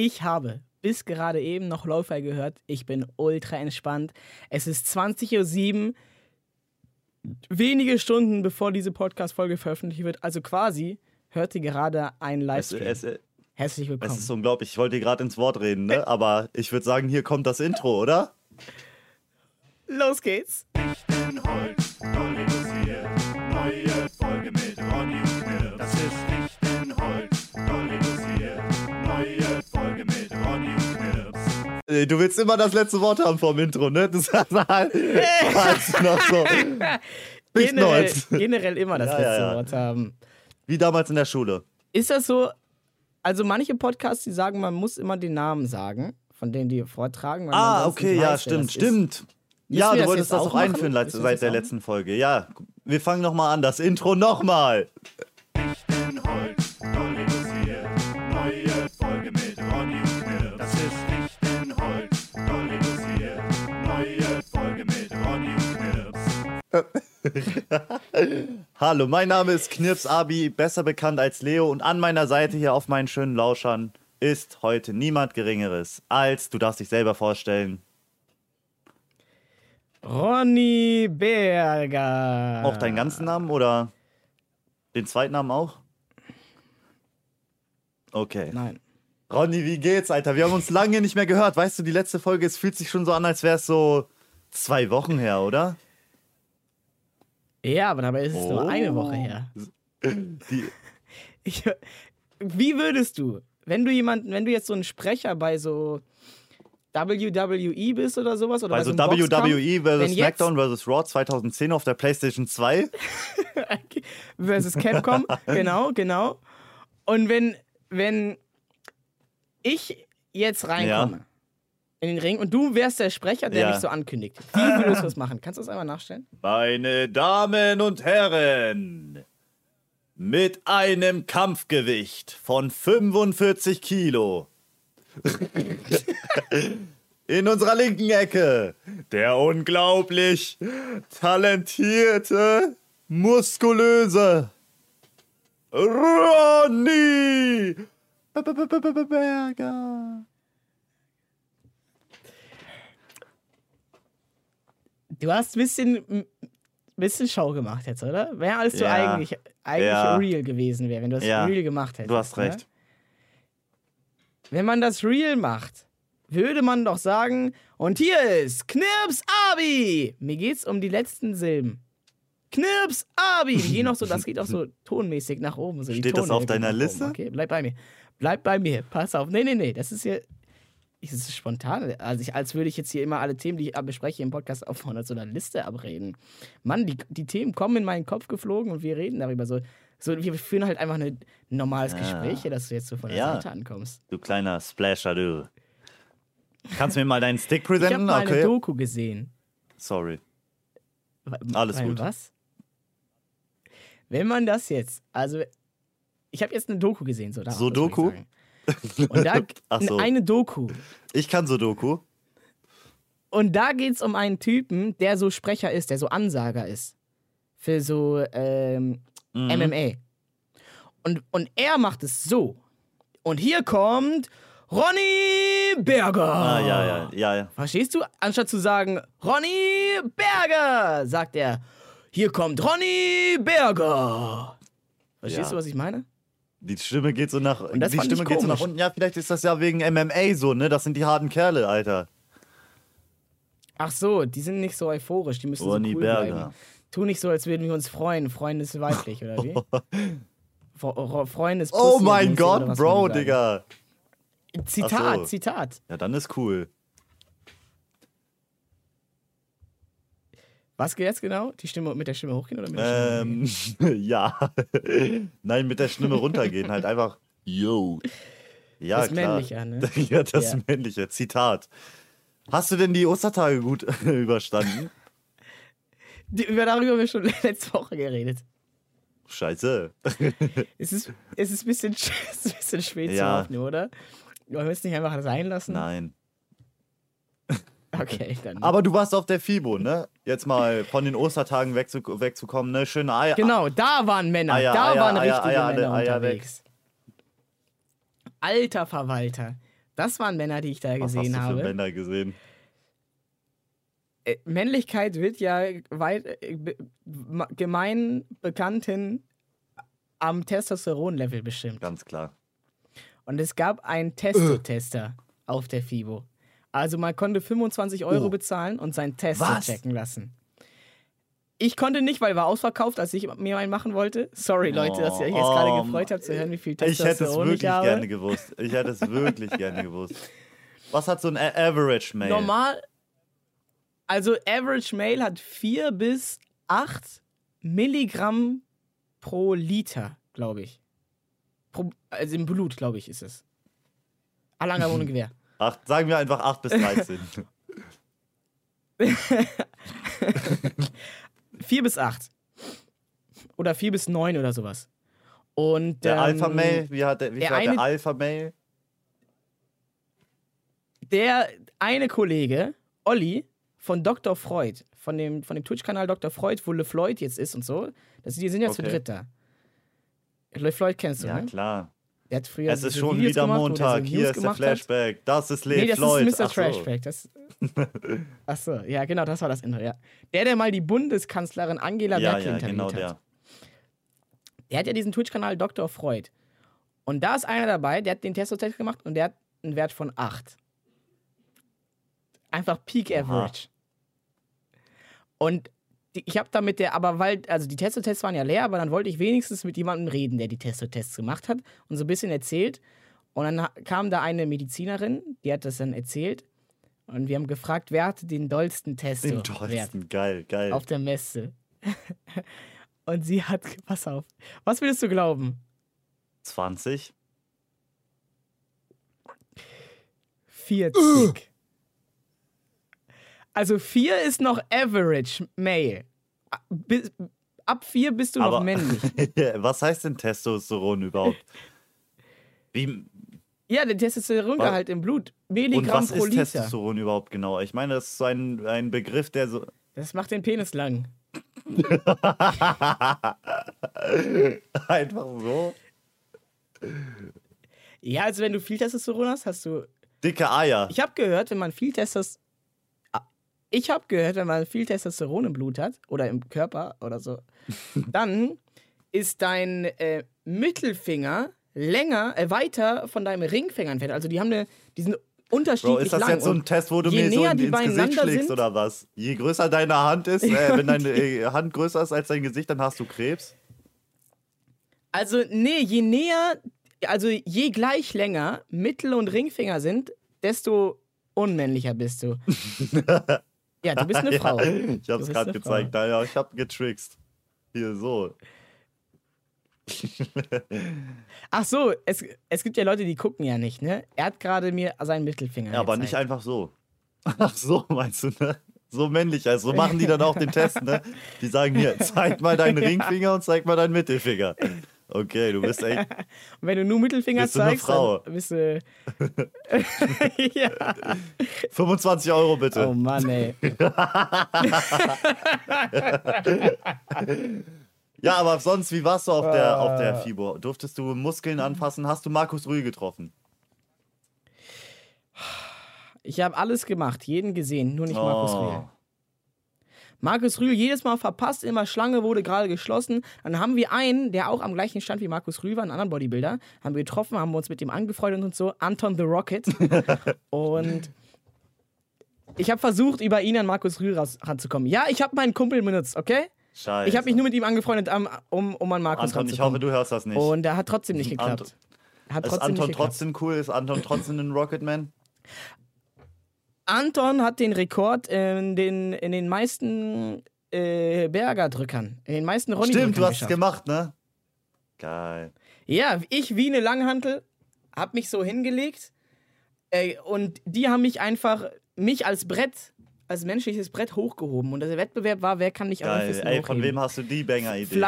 Ich habe bis gerade eben noch Lo-Fi gehört. Ich bin ultra entspannt. Es ist 20.07 Uhr, wenige Stunden bevor diese Podcast-Folge veröffentlicht wird. Also quasi hört ihr gerade einen Livestream. Es, es, Herzlich willkommen. es ist unglaublich. Ich wollte gerade ins Wort reden, ne? Aber ich würde sagen, hier kommt das Intro, oder? Los geht's. bin Holz, doll reduziert. Neue Du willst immer das letzte Wort haben vom Intro, ne? Du sagst halt, halt noch so. Generell, generell immer das Ja, letzte ja, ja. Wort haben. Wie damals in der Schule. Ist das so? Also manche Podcasts, die sagen, man muss immer den Namen sagen, von denen die vortragen. Ah, okay, ja, weiß, stimmt, das stimmt. Ja, du das wolltest das auch auch einführen seit das der auch? letzten Folge. Ja, wir fangen nochmal an. Das Intro nochmal. bin Holz, doll Hallo, mein Name ist Knirps Abi, besser bekannt als Leo. Und an meiner Seite hier auf meinen schönen Lauschern ist heute niemand Geringeres als, du darfst dich selber vorstellen, Ronny Berger. auch deinen ganzen Namen oder den zweiten Namen auch? Okay. Nein. Ronny, wie geht's, Alter? Wir haben uns lange nicht mehr gehört. Weißt du, die letzte Folge, es fühlt sich schon so an, als wäre es so zwei Wochen her, oder? Ja, aber dabei ist es nur Oh. eine Woche her. Ich, wie würdest du, wenn du jemanden, wenn du jetzt so ein Sprecher bei so WWE bist oder sowas oder also bei so WWE vs. jetzt- SmackDown vs. Raw 2010 auf der PlayStation 2. versus Capcom, genau, genau. Und wenn, wenn ich jetzt reinkomme in den Ring und du wärst der Sprecher, der Ja. mich so ankündigt, wie würdest du das machen? Kannst du das einmal nachstellen? Meine Damen und Herren, mit einem Kampfgewicht von 45 Kilo. In unserer linken Ecke der unglaublich talentierte, muskulöse Ronny Berger. Du hast ein bisschen, bisschen Show gemacht jetzt, oder? Wäre alles so Ja. eigentlich, eigentlich Ja. real gewesen wäre, wenn du das Ja. real gemacht hättest. Du hast ne? recht. Wenn man das real macht, würde man doch sagen, und hier ist Knirps Abi. Mir geht's um die letzten Silben. Knirps Abi. Die gehen auch so, das geht auch so tonmäßig nach oben. So Steht das auf deiner Liste? Oben. Okay, bleib bei mir. Bleib bei mir. Pass auf. Nee, nee, nee. Das ist hier. Das ist spontan. Also ich, als würde ich jetzt hier immer alle Themen, die ich bespreche im Podcast auf von so einer Liste abreden. Mann, die, die Themen kommen in meinen Kopf geflogen und wir reden darüber. So, so wir führen halt einfach ein normales Gespräch hier, dass du jetzt so von der Ja. Seite ankommst. Du kleiner Splasher, du. Kannst du mir mal deinen Stick Ich habe präsentieren? mal eine Okay. Doku gesehen. Sorry. Alles weil gut. Was? Wenn man das jetzt, also ich habe jetzt eine Doku gesehen, so darauf So Doku? Und da so. eine Doku. Ich kann Sudoku. Und da geht es um einen Typen, der so Sprecher ist, der so Ansager ist. Für so ähm, Mhm. MMA. Und, und er macht es so. Und hier kommt Ronny Berger. Ah, ja, ja, ja, ja. Verstehst du? Anstatt zu sagen, Ronny Berger, sagt er, hier kommt Ronny Berger. Verstehst Ja. du, was ich meine? Die Stimme geht so nach. die Stimme geht so nach unten. Ja, vielleicht ist das ja wegen MMA so, ne? Das sind die harten Kerle, Alter. Ach so, die sind nicht so euphorisch, die müssen Ronny so cool Berger. bleiben. Tu nicht so, als würden wir uns freuen. Freuen ist weiblich, oder wie? Fre- Freuen ist Oh Pussy, mein mäßig, oder Gott, Bro? Digga. Zitat, so. Zitat. Ja, dann ist cool. Was geht jetzt genau? Die Stimme mit der Stimme hochgehen oder mit der Stimme Ähm, ja. Nein, mit der Stimme runtergehen. Halt einfach. Yo. Ja, Das klar. Männliche, ne? Ja, das Ja. männliche. Zitat. Hast du denn die Ostertage gut überstanden? Die, über darüber haben wir schon letzte Woche geredet. Scheiße. Es ist, es ist, ein, bisschen, es ist ein bisschen spät Ja. zu aufnehmen, oder? Wollen wir es nicht einfach sein lassen? Nein. Okay, dann. Aber du warst auf der FIBO, ne? Jetzt mal von den Ostertagen wegzu wegzukommen, ne? Schöne Eier. genau, da waren Männer. Eier, da Eier, waren Eier, richtige Eier, Männer Eier weg. unterwegs. Alter Verwalter. Das waren Männer, die ich da Was hast gesehen du für habe. Männer gesehen? Äh, Männlichkeit wird ja weit, äh, gemein bekannten am Testosteronlevel bestimmt. Ganz klar. Und es gab einen Testo-Tester auf der FIBO. Also man konnte 25 Euro Oh. bezahlen und seinen Testo Was? checken lassen. Ich konnte nicht, weil war ausverkauft, als ich mir einen machen wollte. Sorry, Leute, dass ihr euch jetzt Oh, gerade oh, gefreut habt zu hören, wie viel Ich hätte es Testosteron ich, wirklich habe. gerne gewusst. Ich hätte es wirklich gerne gewusst. Was hat so ein Average Mail? Normal, also Average Male hat 4 bis 8 Milligramm pro Liter, glaube ich. Pro, also im Blut, glaube ich, ist es. Alanger ohne Gewehr. Acht, sagen wir einfach 8 bis 13. 4 bis 8. Oder 4 bis 9 oder sowas. Und Der ähm, Alpha Mail, wie hat der, wie der der eine- Alpha Mail? Der eine Kollege, Olli, von Dr. Freud, von dem, von dem Twitch-Kanal Dr. Freud, wo LeFloid jetzt ist und so, das, die sind ja zu Okay. dritt da. LeFloid kennst du, Ja, ne? klar. Der hat früher Es ist schon Videos wieder gemacht, Montag. Hier ist der gemacht hat. Flashback. Das ist Lee Nee, das Floyd. ist Mr. Ach. Trashback. Das Achso, ja, genau, das war das Intro, ja. Der, der mal die Bundeskanzlerin Angela Ja, Merkel ja, interviewt genau hat. der. Der hat ja diesen Twitch-Kanal Dr. Freud. Und da ist einer dabei, der hat den Testotest gemacht und der hat einen Wert von 8. Einfach Peak Aha. Average. Und die, ich habe da mit der, aber weil, also die Testotests waren ja leer, aber dann wollte ich wenigstens mit jemandem reden, der die Testotests gemacht hat und so ein bisschen erzählt. Und dann kam da eine Medizinerin, die hat das dann erzählt. Und wir haben gefragt, wer hatte den dollsten Testo? Den Wert tollsten. Geil, geil. auf der Messe. und sie hat, pass auf, was würdest du glauben? 20. 40. Also 4 ist noch Average Male. Bis, ab 4 bist du noch Aber- männlich. Was heißt denn Testosteron überhaupt? Wie, Ja, der Testosterongehalt im Blut. und Milligramm was pro ist Liter. Testosteron überhaupt genau? Ich meine, das ist so ein, ein Begriff, der so. Das macht den Penis lang. Einfach so. Ja, also wenn du viel Testosteron hast, hast du. Dicke Eier. Ich habe gehört, wenn man viel Testosteron. Ich habe gehört, wenn man viel Testosteron im Blut hat oder im Körper oder so, dann ist dein äh, Mittelfinger länger, äh, weiter von deinem Ringfinger entfernt. Also die haben eine, die sind unterschiedlich Bro, ist das lang. jetzt so ein Test, wo du mir so in, ins Gesicht schlägst sind- oder was? Je größer deine Hand ist, äh, wenn deine äh, Hand größer ist als dein Gesicht, dann hast du Krebs. Also, nee, je näher, also je gleich länger Mittel- und Ringfinger sind, desto unmännlicher bist du. ja, du bist eine Frau. Ja, ich hab's gerade gezeigt. Naja, ich hab getrickst. Hier so. Ach so, es, es gibt ja Leute, die gucken ja nicht, ne? Er hat gerade mir seinen Mittelfinger Ja, aber gezeigt. nicht einfach so. Ach so, meinst du, ne? So männlich, also so machen die dann auch den Test, ne? Die sagen hier, zeig mal deinen Ringfinger und zeig mal deinen Mittelfinger. Okay, du bist echt. Und wenn du nur Mittelfinger Bist du eine zeigst, Frau? dann bist du... ja. 25 Euro bitte. Oh Mann, ey. Ja, aber sonst, wie warst du auf der, auf Ah. der FIBO? Durftest du Muskeln anfassen? Hast du Markus Rühl getroffen? Ich habe alles gemacht, jeden gesehen, nur nicht Markus Oh. Rühl. Markus Rühl jedes Mal verpasst, immer Schlange wurde gerade geschlossen. Dann haben wir einen, der auch am gleichen Stand wie Markus Rühl war, einen anderen Bodybuilder, haben wir getroffen, haben uns mit dem angefreundet und so, Anton the Rocket. und ich habe versucht, über ihn an Markus Rühl ranzukommen. Ja, ich habe meinen Kumpel benutzt, okay? Scheiße. Ich habe mich nur mit ihm angefreundet, um, um, an Markus Anton, ich ranzukommen. hoffe, du hörst das nicht. und er hat trotzdem nicht geklappt. Anton- Hat ist trotzdem Anton nicht geklappt. trotzdem cool? Ist Anton trotzdem ein Rocketman? Anton hat den Rekord in den, in den meisten äh, Bergerdrückern, in den meisten ronny Stimmt, du hast es gemacht, ne? Geil. Ja, ich wie eine Langhantel, hab mich so hingelegt äh, und die haben mich einfach, mich als Brett, als menschliches Brett hochgehoben. Und der Wettbewerb war, wer kann mich am Geil. Ey, von hochheben. wem hast du die Banger-Idee?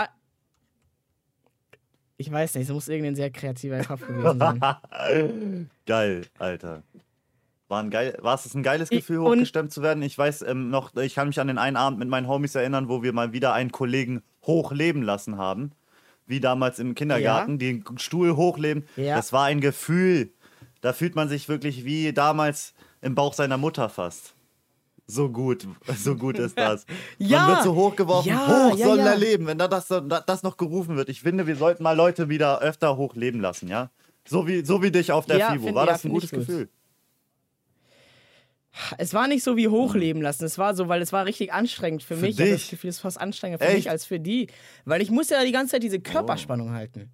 Ich weiß nicht, es muss irgendein sehr kreativer Kopf gewesen sein. Geil, Alter. War, ein geil, war es ein geiles Gefühl, hochgestemmt zu werden? Ich weiß ähm, noch, ich kann mich an den einen Abend mit meinen Homies erinnern, wo wir mal wieder einen Kollegen hochleben lassen haben. Wie damals im Kindergarten, den Stuhl hochleben. Ja. Das war ein Gefühl. Da fühlt man sich wirklich wie damals im Bauch seiner Mutter fast. So gut, so gut ist das. Ja, Man wird so hochgeworfen, ja, hoch ja, soll ja. er leben, wenn da das, das noch gerufen wird. Ich finde, wir sollten mal Leute wieder öfter hochleben lassen, ja? So wie, so wie dich auf der Ja, FIBO. War ja, das ein gutes gut. Gefühl? Es war nicht so wie hochleben lassen. Es war so, weil es war richtig anstrengend für, Für mich. Ich hatte dich? das Gefühl, es ist fast anstrengender für Echt? mich als für die. Weil ich muss ja die ganze Zeit diese Körperspannung halten.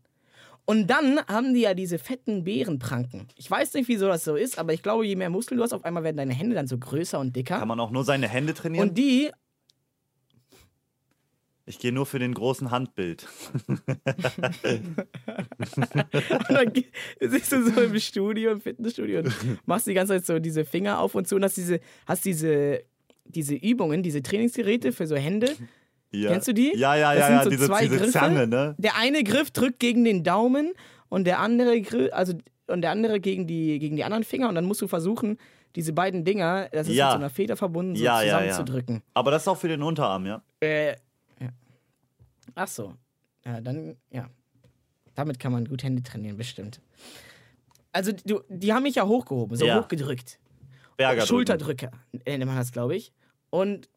Und dann haben die ja diese fetten Bärenpranken. Ich weiß nicht, wieso das so ist, aber ich glaube, je mehr Muskeln du hast, auf einmal werden deine Hände dann so größer und dicker. Kann man auch nur seine Hände trainieren? Und die, ich gehe nur für den großen Handbild. Und dann sitzt du so im Studio, im Fitnessstudio und machst die ganze Zeit so diese Finger auf und zu und hast diese, hast diese, diese Übungen, diese Trainingsgeräte für so Hände. Ja. Kennst du die? Ja, ja, Das ja, sind ja, so diese, zwei diese Griffe. Zange, ne? Der eine Griff drückt gegen den Daumen und der andere Griff, also und der andere gegen die, gegen die anderen Finger und dann musst du versuchen, diese beiden Dinger, das ist Ja. mit so einer Feder verbunden, so Ja, ja, ja. zusammenzudrücken. Aber das ist auch für den Unterarm, ja? Äh, ja. Ach so. Ja, dann, ja. Damit kann man gut Hände trainieren, bestimmt. Also, du, die haben mich ja hochgehoben, so Ja. hochgedrückt. Berger. Schulterdrücker nennt man das, glaube ich. Und,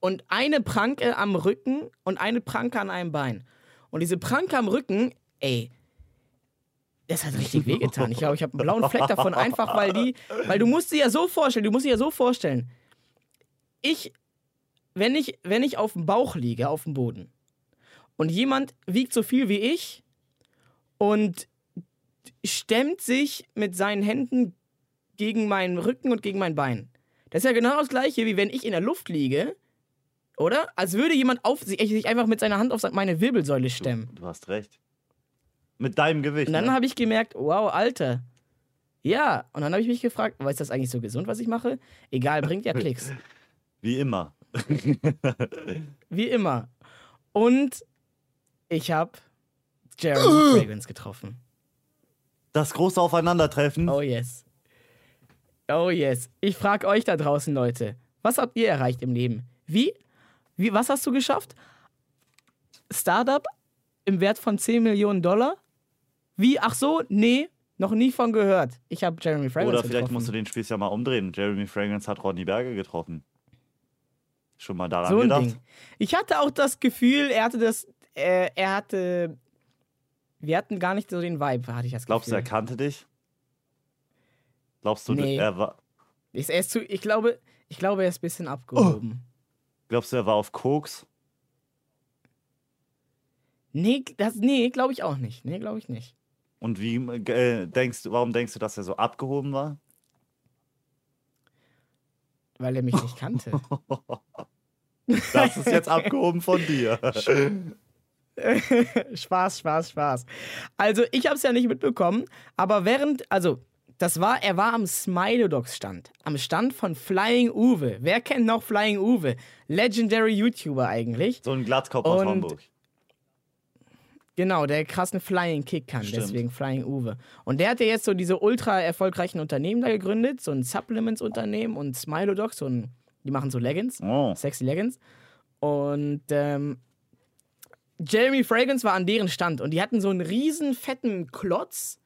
und eine Pranke am Rücken und eine Pranke an einem Bein. Und diese Pranke am Rücken, ey, das hat richtig wehgetan. Ich glaube, ich habe einen blauen Fleck davon, einfach weil die, weil du musst dir ja so vorstellen, du musst dir ja so vorstellen, ich, wenn ich, wenn ich auf dem Bauch liege, auf dem Boden, und jemand wiegt so viel wie ich und stemmt sich mit seinen Händen gegen meinen Rücken und gegen mein Bein. Das ist ja genau das gleiche, wie wenn ich in der Luft liege, oder? Als würde jemand auf sich, sich einfach mit seiner Hand auf meine Wirbelsäule stemmen. Du hast recht. Mit deinem Gewicht. Und dann ne? habe ich gemerkt, wow, Alter. Ja, und dann habe ich mich gefragt, war ist das eigentlich so gesund, was ich mache? Egal, bringt ja Klicks. Wie immer. Wie immer. Und ich habe Jeremy Fragrance getroffen. Das große Aufeinandertreffen. Oh yes. Oh yes. Ich frage euch da draußen, Leute, was habt ihr erreicht im Leben? Wie? Wie was hast du geschafft? Startup im Wert von 10 Millionen Dollar? Wie? Ach so, nee, noch nie von gehört. Ich habe Jeremy Fragrance Oder vielleicht getroffen. musst du den Spieß ja mal umdrehen. Jeremy Fragrance hat Rodney Berger getroffen. Schon mal daran so gedacht? Ding. Ich hatte auch das Gefühl, er hatte das, äh, er hatte, wir hatten gar nicht so den Vibe, hatte ich das Glaubst du, er Gefühl. kannte dich? Glaubst du, Nee. er war, Ich, er ist zu, ich glaube, ich glaube, er ist ein bisschen Oh. abgehoben. glaubst du, er war auf Koks? Nee, das, nee, glaube ich auch nicht. Nee, glaube ich nicht. Und wie äh, denkst du, warum denkst du, dass er so abgehoben war? Weil er mich nicht kannte. Das ist jetzt abgehoben von dir. Spaß, Spaß, Spaß. Also, ich habe es ja nicht mitbekommen, aber während, also, das war, er war am Smilodogs Stand. Am Stand von Flying Uwe. Wer kennt noch Flying Uwe? Legendary YouTuber eigentlich. So ein Glatzkopf aus Hamburg. Genau, der krassen Flying Kick kann, Stimmt. deswegen Flying Uwe. Und der hat ja jetzt so diese ultra erfolgreichen Unternehmen da gegründet, so ein Supplements-Unternehmen und Smilodogs, so ein, die machen so Leggings. Oh. Sexy Leggings. Und ähm, Jeremy Fragrance war an deren Stand und die hatten so einen riesen fetten Klotz.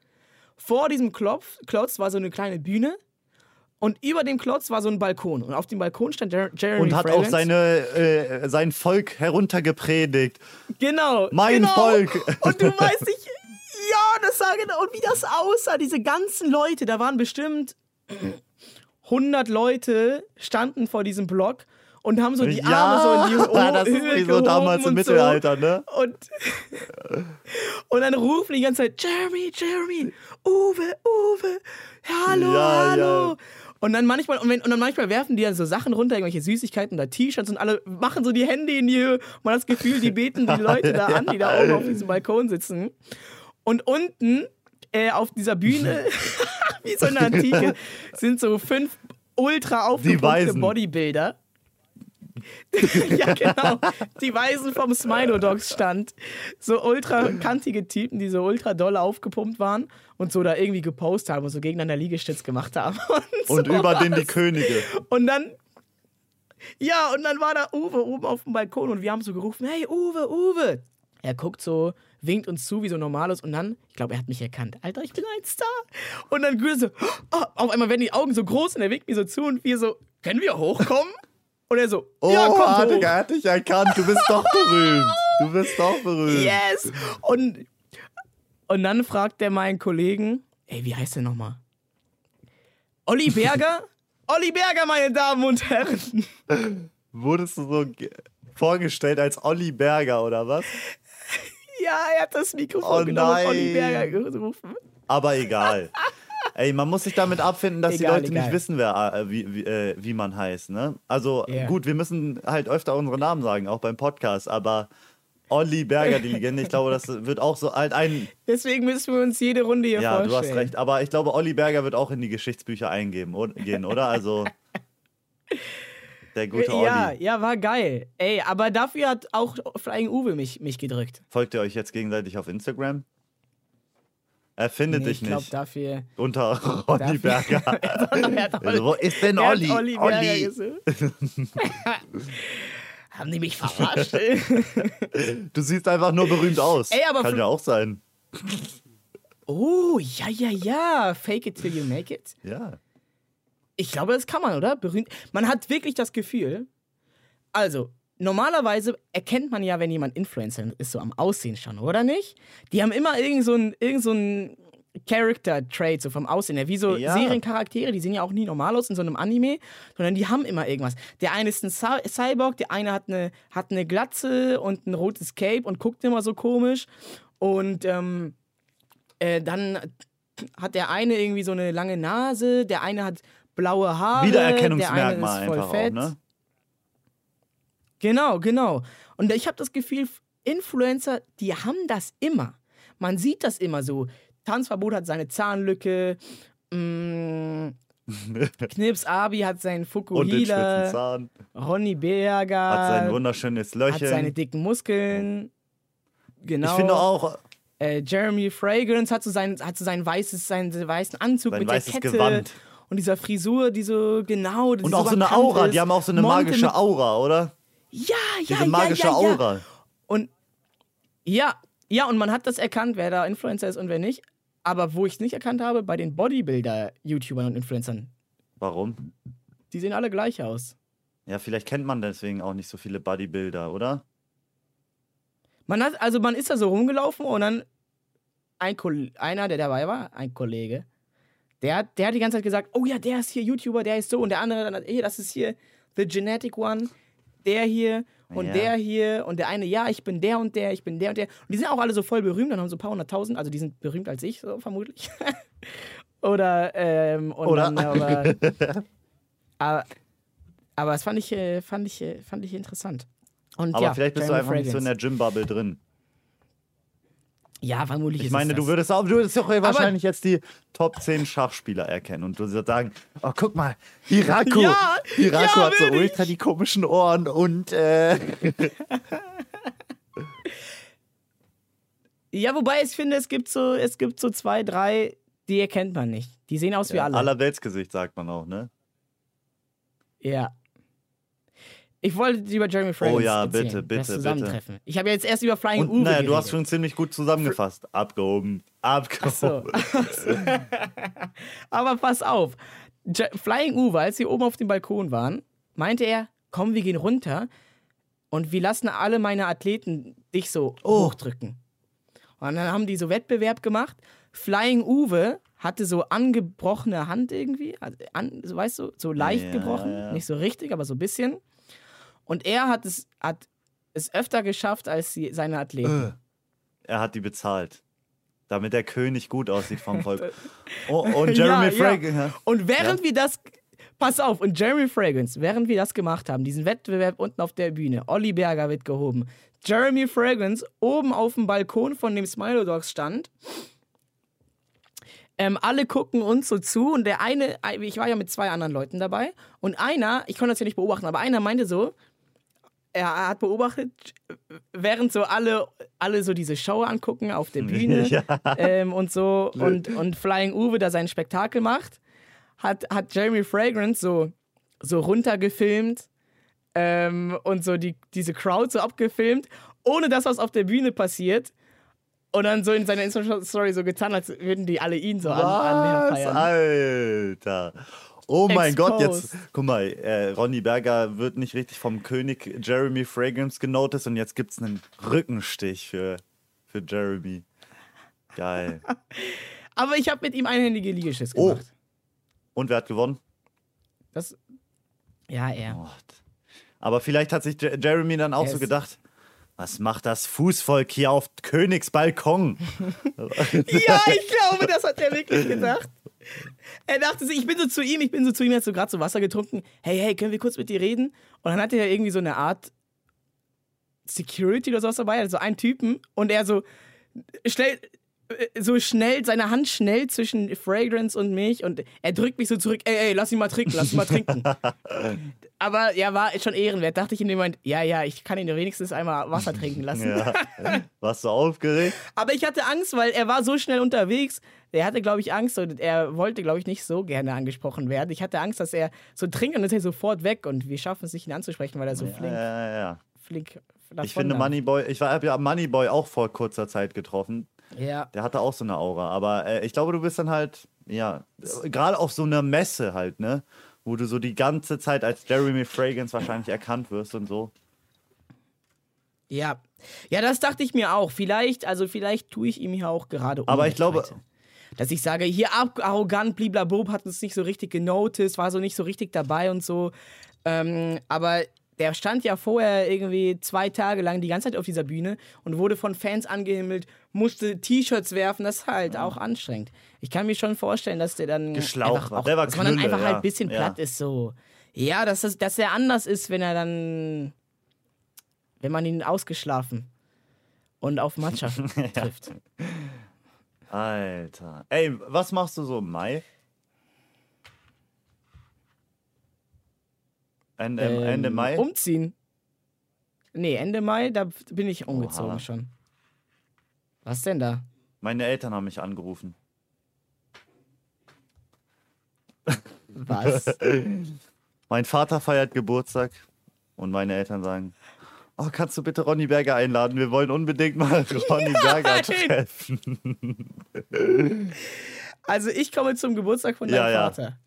Vor diesem Klopf, Klotz war so eine kleine Bühne und über dem Klotz war so ein Balkon. Und auf dem Balkon stand Jer Jeremy Und hat Fragrance. auch seine, äh, sein Volk heruntergepredigt. Genau. Mein genau. Volk. Und du weißt nicht, ja, das sah genau. Und wie das aussah, diese ganzen Leute, da waren bestimmt 100 Leute, standen vor diesem Block und haben so die Arme so in die Ho das ist wie so damals im Mittelalter, ne? So. Und, und dann rufen die ganze Zeit, Jeremy, Jeremy, Uwe, Uwe, hallo, Ja, hallo. ja. Und dann manchmal, und, wenn, und dann manchmal werfen die dann so Sachen runter, irgendwelche Süßigkeiten oder T-Shirts und alle machen so die Hände in die Höhe. Man hat das Gefühl, die beten die Leute da an, die da oben auf diesem Balkon sitzen. Und unten äh, auf dieser Bühne, wie so eine Antike, sind so fünf ultra aufgepumpte. Bodybuilder. ja, genau. Die Weisen vom Smilodogs stand. So ultra kantige Typen, die so ultra doll aufgepumpt waren und so da irgendwie gepostet haben und so gegeneinander Liegestütz gemacht haben. Und, Und über den die. Könige. Und dann. Ja, und dann war da Uwe oben auf dem Balkon und wir haben so gerufen: Hey, Uwe, Uwe! Er guckt so winkt uns zu wie so normales und dann, ich glaube, er hat mich erkannt. Alter, ich bin ein Star. Und dann Güte so, oh, auf einmal werden die Augen so groß und er winkt mir so zu und wir so, können wir hochkommen? Und er so, Oh, ja, komm hoch. Digga, hat dich erkannt. Du bist doch berühmt. Du bist doch berühmt. Yes! Und, und dann fragt er meinen Kollegen, ey, wie heißt der nochmal? Olli Berger? Olli Berger, meine Damen und Herren. Wurdest du so ge- vorgestellt als Olli Berger oder was? Ja, er hat das Mikrofon Oh genommen und Olli nein. Berger gerufen. Aber egal. Ey, man muss sich damit abfinden, dass die Egal, Leute egal. nicht wissen, wer, äh, wie, wie, äh, wie man heißt. Ne? Also Ja. gut, wir müssen halt öfter unsere Namen sagen, auch beim Podcast. Aber Olli Berger, die Legende, ich glaube, das wird auch so halt ein. Deswegen müssen wir uns jede Runde hier Ja, vorstellen. du hast recht. Aber ich glaube, Olli Berger wird auch in die Geschichtsbücher eingeben, oder, gehen, oder? Also der gute Olli. Ja, ja, war geil. Ey, aber dafür hat auch Flying Uwe mich, mich gedrückt. Folgt ihr euch jetzt gegenseitig auf Instagram? Er findet Nee, dich ich glaube nicht dafür. unter Olli Dafür- Berger. Er Also, wo ist denn Olli? Olli gesucht. Haben die mich verarscht? Du siehst einfach nur berühmt aus. Ey, Kann ja auch sein. oh, ja, ja, ja. Fake it till you make it. Ja. Ich glaube, das kann man, oder? Berühmt. Man hat wirklich das Gefühl. Also, normalerweise erkennt man ja, wenn jemand Influencer ist, so am Aussehen schon, oder nicht? Die haben immer irgend so ein, irgend so ein Character-Trait, so vom Aussehen her. Wie so Ja. Seriencharaktere, die sehen ja auch nie normal aus in so einem Anime, sondern die haben immer irgendwas. Der eine ist ein Cy Cyborg, der eine hat eine, hat eine Glatze und ein rotes Cape und guckt immer so komisch. Und ähm, äh, dann hat der eine irgendwie so eine lange Nase, der eine hat blaue Haare. Wiedererkennungsmerkmal der eine ist voll fett. auch, ne? Genau, genau. Und ich habe das Gefühl, Influencer, die haben das immer. Man sieht das immer so. Tanzverbot hat seine Zahnlücke. Mm, Knips Abi hat seinen Und den spitzen Fukuhila. Zahn. Ronny Berger Hat sein wunderschönes hat seine Löchchen. dicken Muskeln. Genau. Ich finde auch äh, Jeremy Fragrance hat so sein, hat so sein weißes, seinen weißen Anzug Sein mit der weißes Kette Gewand. und dieser Frisur, die so genau. die und so auch so eine Aura. ist. Die haben auch so eine Monte magische Aura, oder? Ja, ja, Diese magische ja, ja, ja. Aura. Und ja, ja, und man hat das erkannt, wer da Influencer ist und wer nicht. Aber wo ich es nicht erkannt habe, bei den Bodybuilder-YouTubern und Influencern, Warum? die sehen alle gleich aus. Ja, vielleicht kennt man deswegen auch nicht so viele Bodybuilder, oder? Man hat, also man ist da so rumgelaufen und dann ein einer, der dabei war, ein Kollege, der, hat- der hat die ganze Zeit gesagt, oh ja, der ist hier YouTuber, der ist so und der andere dann, hat, hey, das ist hier The Genetic One, der hier und Ja. der hier und der eine, ja, ich bin der und der, ich bin der und der. Und die sind auch alle so voll berühmt, dann haben so ein paar hunderttausend, also die sind berühmt als ich, so vermutlich. Oder, ähm, und Oder? Dann, aber, aber, aber das fand ich, äh, fand ich, äh, fand ich interessant. Und Aber ja, vielleicht bist du Jeremy einfach nicht so in Fragrance. der Gym-Bubble drin. Ja, vermutlich Ich ist meine, es du würdest auch, du würdest doch wahrscheinlich jetzt die Top 10 Schachspieler erkennen und du würdest sagen, oh, guck mal, Hirako, Ja, Hirako ja, hat so ich. ultra die komischen Ohren und äh, Ja, wobei ich finde, es gibt so, es gibt so zwei, drei, die erkennt man nicht. Die sehen aus wie alle. allerweltsgesicht, sagt man auch, ne? Ja. Ich wollte über Jeremy Fragrance Oh ja, erzählen, bitte, bitte, das Zusammentreffen. Ich habe jetzt erst über Flying Und Uwe naja, geredet. du hast schon ziemlich gut zusammengefasst. Abgehoben, abgehoben. so. Aber pass auf. J Flying Uwe, als sie oben auf dem Balkon waren, meinte er, komm, wir gehen runter und wir lassen alle meine Athleten dich so Oh. hochdrücken. Und dann haben die so Wettbewerb gemacht. Flying Uwe hatte so angebrochene Hand irgendwie, also an, so, weißt du, so leicht Ja, gebrochen, ja. nicht so richtig, aber so ein bisschen. Und er hat es, hat es öfter geschafft als die, seine Athleten. Er hat die bezahlt. Damit der König gut aussieht vom Volk. Oh, und Jeremy Ja, ja. Fragrance. Und während wir das, pass auf, und Jeremy Fragrance, während wir das gemacht haben, diesen Wettbewerb unten auf der Bühne, Olli Berger wird gehoben, Jeremy Fragrance oben auf dem Balkon von dem Smilo Dogs stand. Ähm, alle gucken uns so zu und der eine, ich war ja mit zwei anderen Leuten dabei und einer, ich konnte das ja nicht beobachten, aber einer meinte so, er hat beobachtet, während so alle, alle so diese Show angucken auf der Bühne Ja. ähm, und so und, und Flying Uwe da sein Spektakel macht, hat, hat Jeremy Fragrance so, so runtergefilmt ähm, und so die, diese Crowd so abgefilmt, ohne dass was auf der Bühne passiert. Und dann so in seiner Insta-Story so getan, als würden die alle ihn so an, an. Alter. Oh mein Gott, jetzt, Exposed. guck mal, äh, Ronny Berger wird nicht richtig vom König Jeremy Fragrance genotet und jetzt gibt's einen Rückenstich für, für Jeremy. Geil. Aber ich habe mit ihm einhändige Liegestütz Oh. gemacht. Und wer hat gewonnen? Das. Ja, er. Gott. Aber vielleicht hat sich Je- Jeremy dann auch Er so gecht, was macht das Fußvolk hier auf Königs Balkon? Ja, ich glaube, das hat er wirklich gedacht. Er dachte sich, ich bin so zu ihm, ich bin so zu ihm, er hat so gerade so Wasser getrunken. Hey, hey, können wir kurz mit dir reden? Und dann hatte er irgendwie so eine Art Security oder sowas dabei, also einen Typen. Und er so schnell, so schnell, seine Hand schnell zwischen Fragrance und mich und er drückt mich so zurück, ey, ey, lass ihn mal trinken, lass ihn mal trinken. Aber ja, war schon ehrenwert. Dachte ich in dem Moment, ja, ja, ich kann ihn wenigstens einmal Wasser trinken lassen. Ja. Warst du aufgeregt? Aber ich hatte Angst, weil er war so schnell unterwegs. Er hatte, glaube ich, Angst und er wollte, glaube ich, nicht so gerne angesprochen werden. Ich hatte Angst, dass er so trinkt und dann ist er sofort weg und wir schaffen es nicht, ihn anzusprechen, weil er so Ja, flink, ja, ja. flink Ich finde Moneyboy, ich habe ja Moneyboy auch vor kurzer Zeit getroffen. Ja. Der hatte auch so eine Aura. Aber äh, ich glaube, du bist dann halt, ja, gerade auf so einer Messe halt, ne? Wo du so die ganze Zeit als Jeremy Fragrance wahrscheinlich erkannt wirst und so. Ja. Ja, das dachte ich mir auch. Vielleicht, also vielleicht tue ich ihm hier auch gerade Aber ich glaube-. Dass ich sage, hier ab, arrogant, bliblabob, hat uns nicht so richtig genoticed, war so nicht so richtig dabei und so. Ähm, aber der stand ja vorher irgendwie zwei Tage lang die ganze Zeit auf dieser Bühne und wurde von Fans angehimmelt, musste T-Shirts werfen, das ist halt auch anstrengend. Ich kann mir schon vorstellen, dass der dann Geschlaucht einfach war. auch, Der war dass man dann Knülle, einfach halt ja. ein bisschen Ja. platt ist so. Ja, dass, das, dass er anders ist, wenn er dann, wenn man ihn ausgeschlafen und auf Matcha trifft. Alter. Ey, was machst du so im Mai? Ende, Ähm, Ende Mai? Umziehen. Nee, Ende Mai, da bin ich umgezogen Oha. schon. Was denn da? Meine Eltern haben mich angerufen. Was? Mein Vater feiert Geburtstag und meine Eltern sagen, oh, kannst du bitte Ronny Berger einladen? Wir wollen unbedingt mal Ronny Berger treffen. also ich komme zum Geburtstag von Ja, deinem ja. Vater.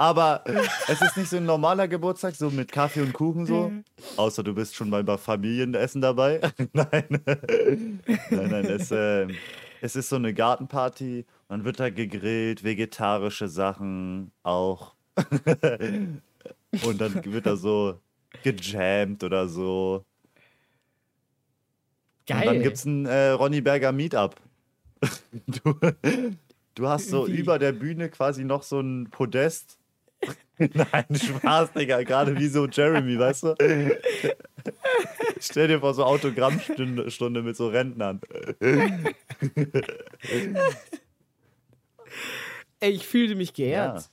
Aber es ist nicht so ein normaler Geburtstag, so mit Kaffee und Kuchen so. Mhm. Außer du bist schon mal bei Familienessen dabei. nein. nein, nein, es, äh, es ist so eine Gartenparty. Man wird da gegrillt, vegetarische Sachen auch. und dann wird da so gejammt oder so. Geil. Und dann gibt es ein äh, Ronny Berger Meetup. Du, du hast so Wie? über der Bühne quasi noch so ein Podest. Nein, Spaß, Digga. Gerade wie so Jeremy, weißt du? Stell dir vor, so Autogrammstunde Stunde mit so Rentnern. Ey, ich fühlte mich geehrt. Ja.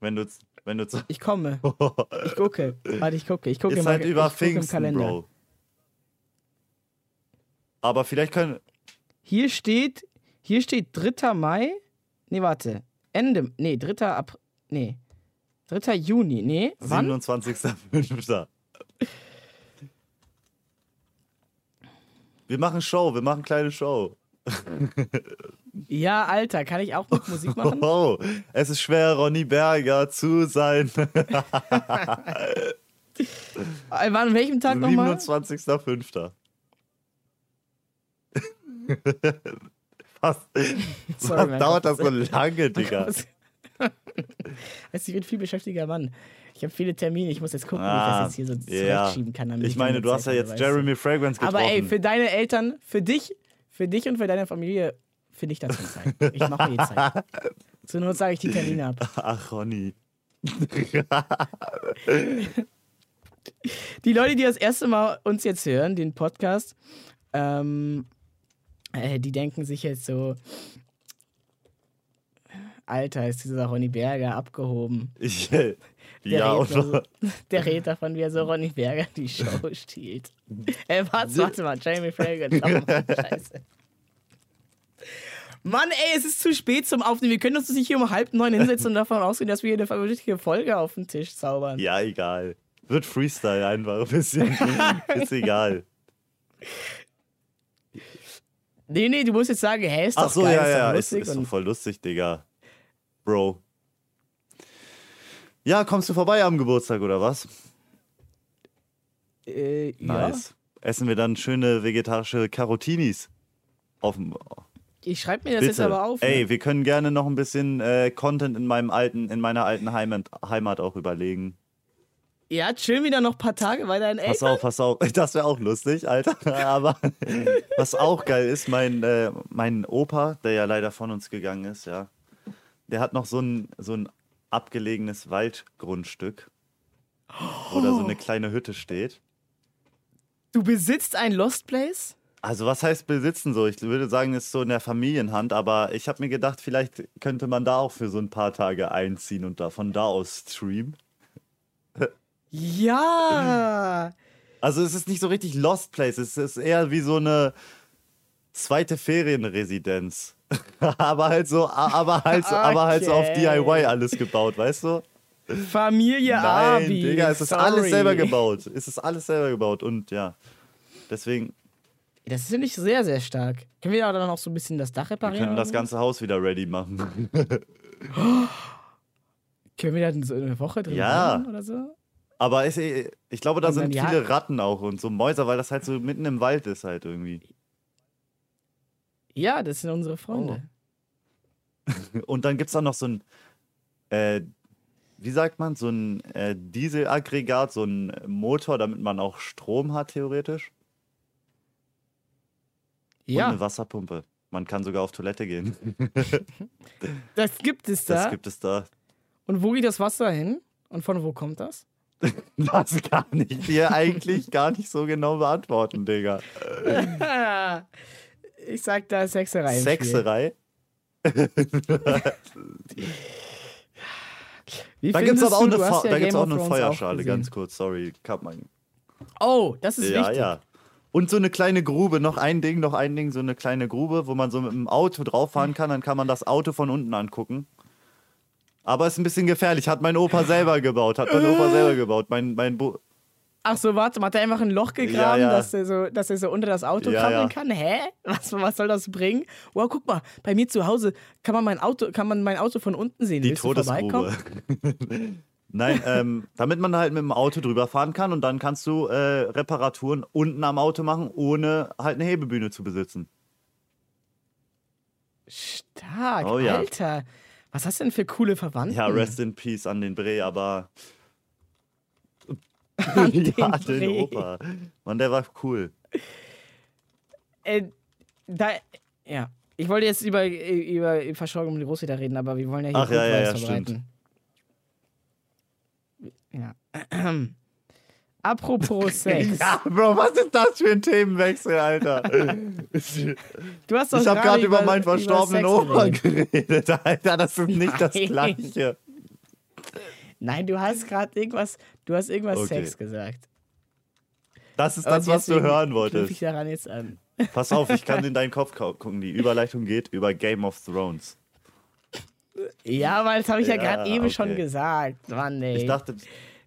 Wenn du, wenn du zu- Ich komme. Ich gucke. Warte, ich gucke. Ich gucke ist halt über Pfingsten. Bro. Aber vielleicht können. Hier steht, hier steht 3. Mai. Nee, warte. Ende. Nee, 3. April. Nee. 3. Juni. Nee. Wann? 27.05. Wir machen Show, wir machen kleine Show. Ja, Alter, kann ich auch mit Musik machen? Oh, es ist schwer, Ronny Berger zu sein. Äh, an welchem Tag nochmal? 27.05. Was? Sorry, Was dauert das so lange, Digga? du, ich bin ein viel beschäftigter Mann. Ich habe viele Termine, ich muss jetzt gucken, wie ich Ah, das jetzt hier so ja. zurechtschieben kann. Ich meine, du hast ja jetzt. Jeremy Fragrance getroffen. Aber ey, für deine Eltern, für dich, für dich und für deine Familie finde ich das die Zeit. Ich mache die Zeit. Zur Not sage ich die Termine ab. Ach, Ronny. Die Leute, die das erste Mal uns jetzt hören, den Podcast, ähm, äh, die denken sich jetzt so, Alter, ist dieser Ronny Berger abgehoben. Ich, Der, ja, nur so, der redet davon, wie er so Ronny Berger die Show stiehlt. Äh, warte, warte mal, Jamie Fragrance. Oh scheiße. Mann, ey, es ist zu spät zum Aufnehmen. Wir können uns nicht hier um halb neun hinsetzen und davon ausgehen, dass wir hier eine vernünftige Folge auf den Tisch zaubern. ja, egal. Wird Freestyle einfach ein bisschen. ist egal. Nee, nee, du musst jetzt sagen, hä, ist doch Ach so, geil, ja, ist ja, ist, lustig. ist doch voll lustig, Digga. Bro. Ja, kommst du vorbei am Geburtstag oder was? äh, ja. Nice. Essen wir dann schöne vegetarische. Auf dem. Ich schreibe mir das Bitte. jetzt aber auf. Ey, ne? wir können gerne noch ein bisschen äh, Content in meinem alten, in meiner alten Heimat, Heimat auch überlegen. Ja, chillen wieder noch ein paar Tage bei deinen Pass Eltern. auf, pass auf. Das wäre auch lustig, Alter. Aber was auch geil ist, mein, äh, mein Opa, der ja leider von uns gegangen ist, ja, der hat noch so ein, so ein abgelegenes Waldgrundstück, wo da so eine kleine Hütte steht. Du besitzt ein Lost Place? Also was heißt besitzen so? Ich würde sagen, es ist so in der Familienhand, aber ich habe mir gedacht, vielleicht könnte man da auch für so ein paar Tage einziehen und da von da aus streamen. Ja. Also es ist nicht so richtig Lost Place, es ist eher wie so eine zweite Ferienresidenz. aber halt so, aber halt so, aber halt so auf Okay. DIY alles gebaut, weißt du? Familie Nein, Abi. Digga, es ist sorry. alles selber gebaut. Es ist alles selber gebaut und ja. Deswegen, Das ist nicht sehr, sehr stark. Können wir da dann auch so ein bisschen das Dach wir reparieren? können oder das ganze Haus wieder ready machen. Können wir da dann so eine Woche drin Ja. oder so? Aber ich, ich glaube, da sind viele Ratten auch und so Mäuser, weil das halt so mitten im Wald ist halt irgendwie. Ja, das sind unsere Freunde. Und dann gibt es auch noch so ein, äh, wie sagt man, so ein äh, Dieselaggregat, so ein Motor, damit man auch Strom hat, theoretisch. Und Ja, eine Wasserpumpe. Man kann sogar auf Toilette gehen. das gibt es da. Das gibt es da. Und wo geht das Wasser hin? Und von wo kommt das? Das kann ich dir eigentlich gar nicht so genau beantworten, Digga. Ich sag, da Sexerei. Sexerei? Wie Da gibt es aber auch du- eine, Fe ja auch eine Feuerschale, gesehen. ganz kurz, sorry. Kap mein. Oh, das ist Ja, wichtig. ja. Und so eine kleine Grube, noch ein Ding, noch ein Ding, so eine kleine Grube, wo man so mit dem Auto drauf fahren kann, dann kann man das Auto von unten angucken. Aber ist ein bisschen gefährlich, hat mein Opa selber gebaut, hat mein Opa selber gebaut. Mein, mein Ach so, warte, mal, hat er einfach ein Loch gegraben, Ja, ja. Dass, er so, dass er so unter das Auto Ja, krabbeln ja. kann? Hä? Was, was soll das bringen? Wow, guck mal, bei mir zu Hause kann man mein Auto, kann man mein Auto von unten sehen. die Willst? Todesgrube. Nein, ähm, damit man halt mit dem Auto drüber fahren kann und dann kannst du äh, Reparaturen unten am Auto machen, ohne halt eine Hebebühne zu besitzen. Stark, Oh. Alter. Was hast du denn für coole Verwandten? Ja, rest in peace an den Bre, aber. An ja, den den. Opa. Mann, der war cool. Äh, da, ja. Ich wollte jetzt über, über Verschwörung um die Großväter reden, aber wir wollen ja hier Ach, ja, ja, ja, verbreiten. Ja. Apropos Sex. Ja, Bro, was ist das für ein Themenwechsel, Alter? Du hast doch Ich habe gerade über meinen über verstorbenen Sex Opa geredet. Alter. Das ist nicht das Nein. Gleiche. Nein, du hast gerade irgendwas, du hast irgendwas Okay. Sex gesagt. Das ist Aber das, was du hören wolltest. ich daran jetzt an. Pass auf, ich kann in deinen Kopf gu- gucken. Die Überleitung geht über Game of Thrones. Ja, weil das habe ich ja, Ja, gerade eben schon okay. gesagt. Mann, ey. Ich dachte,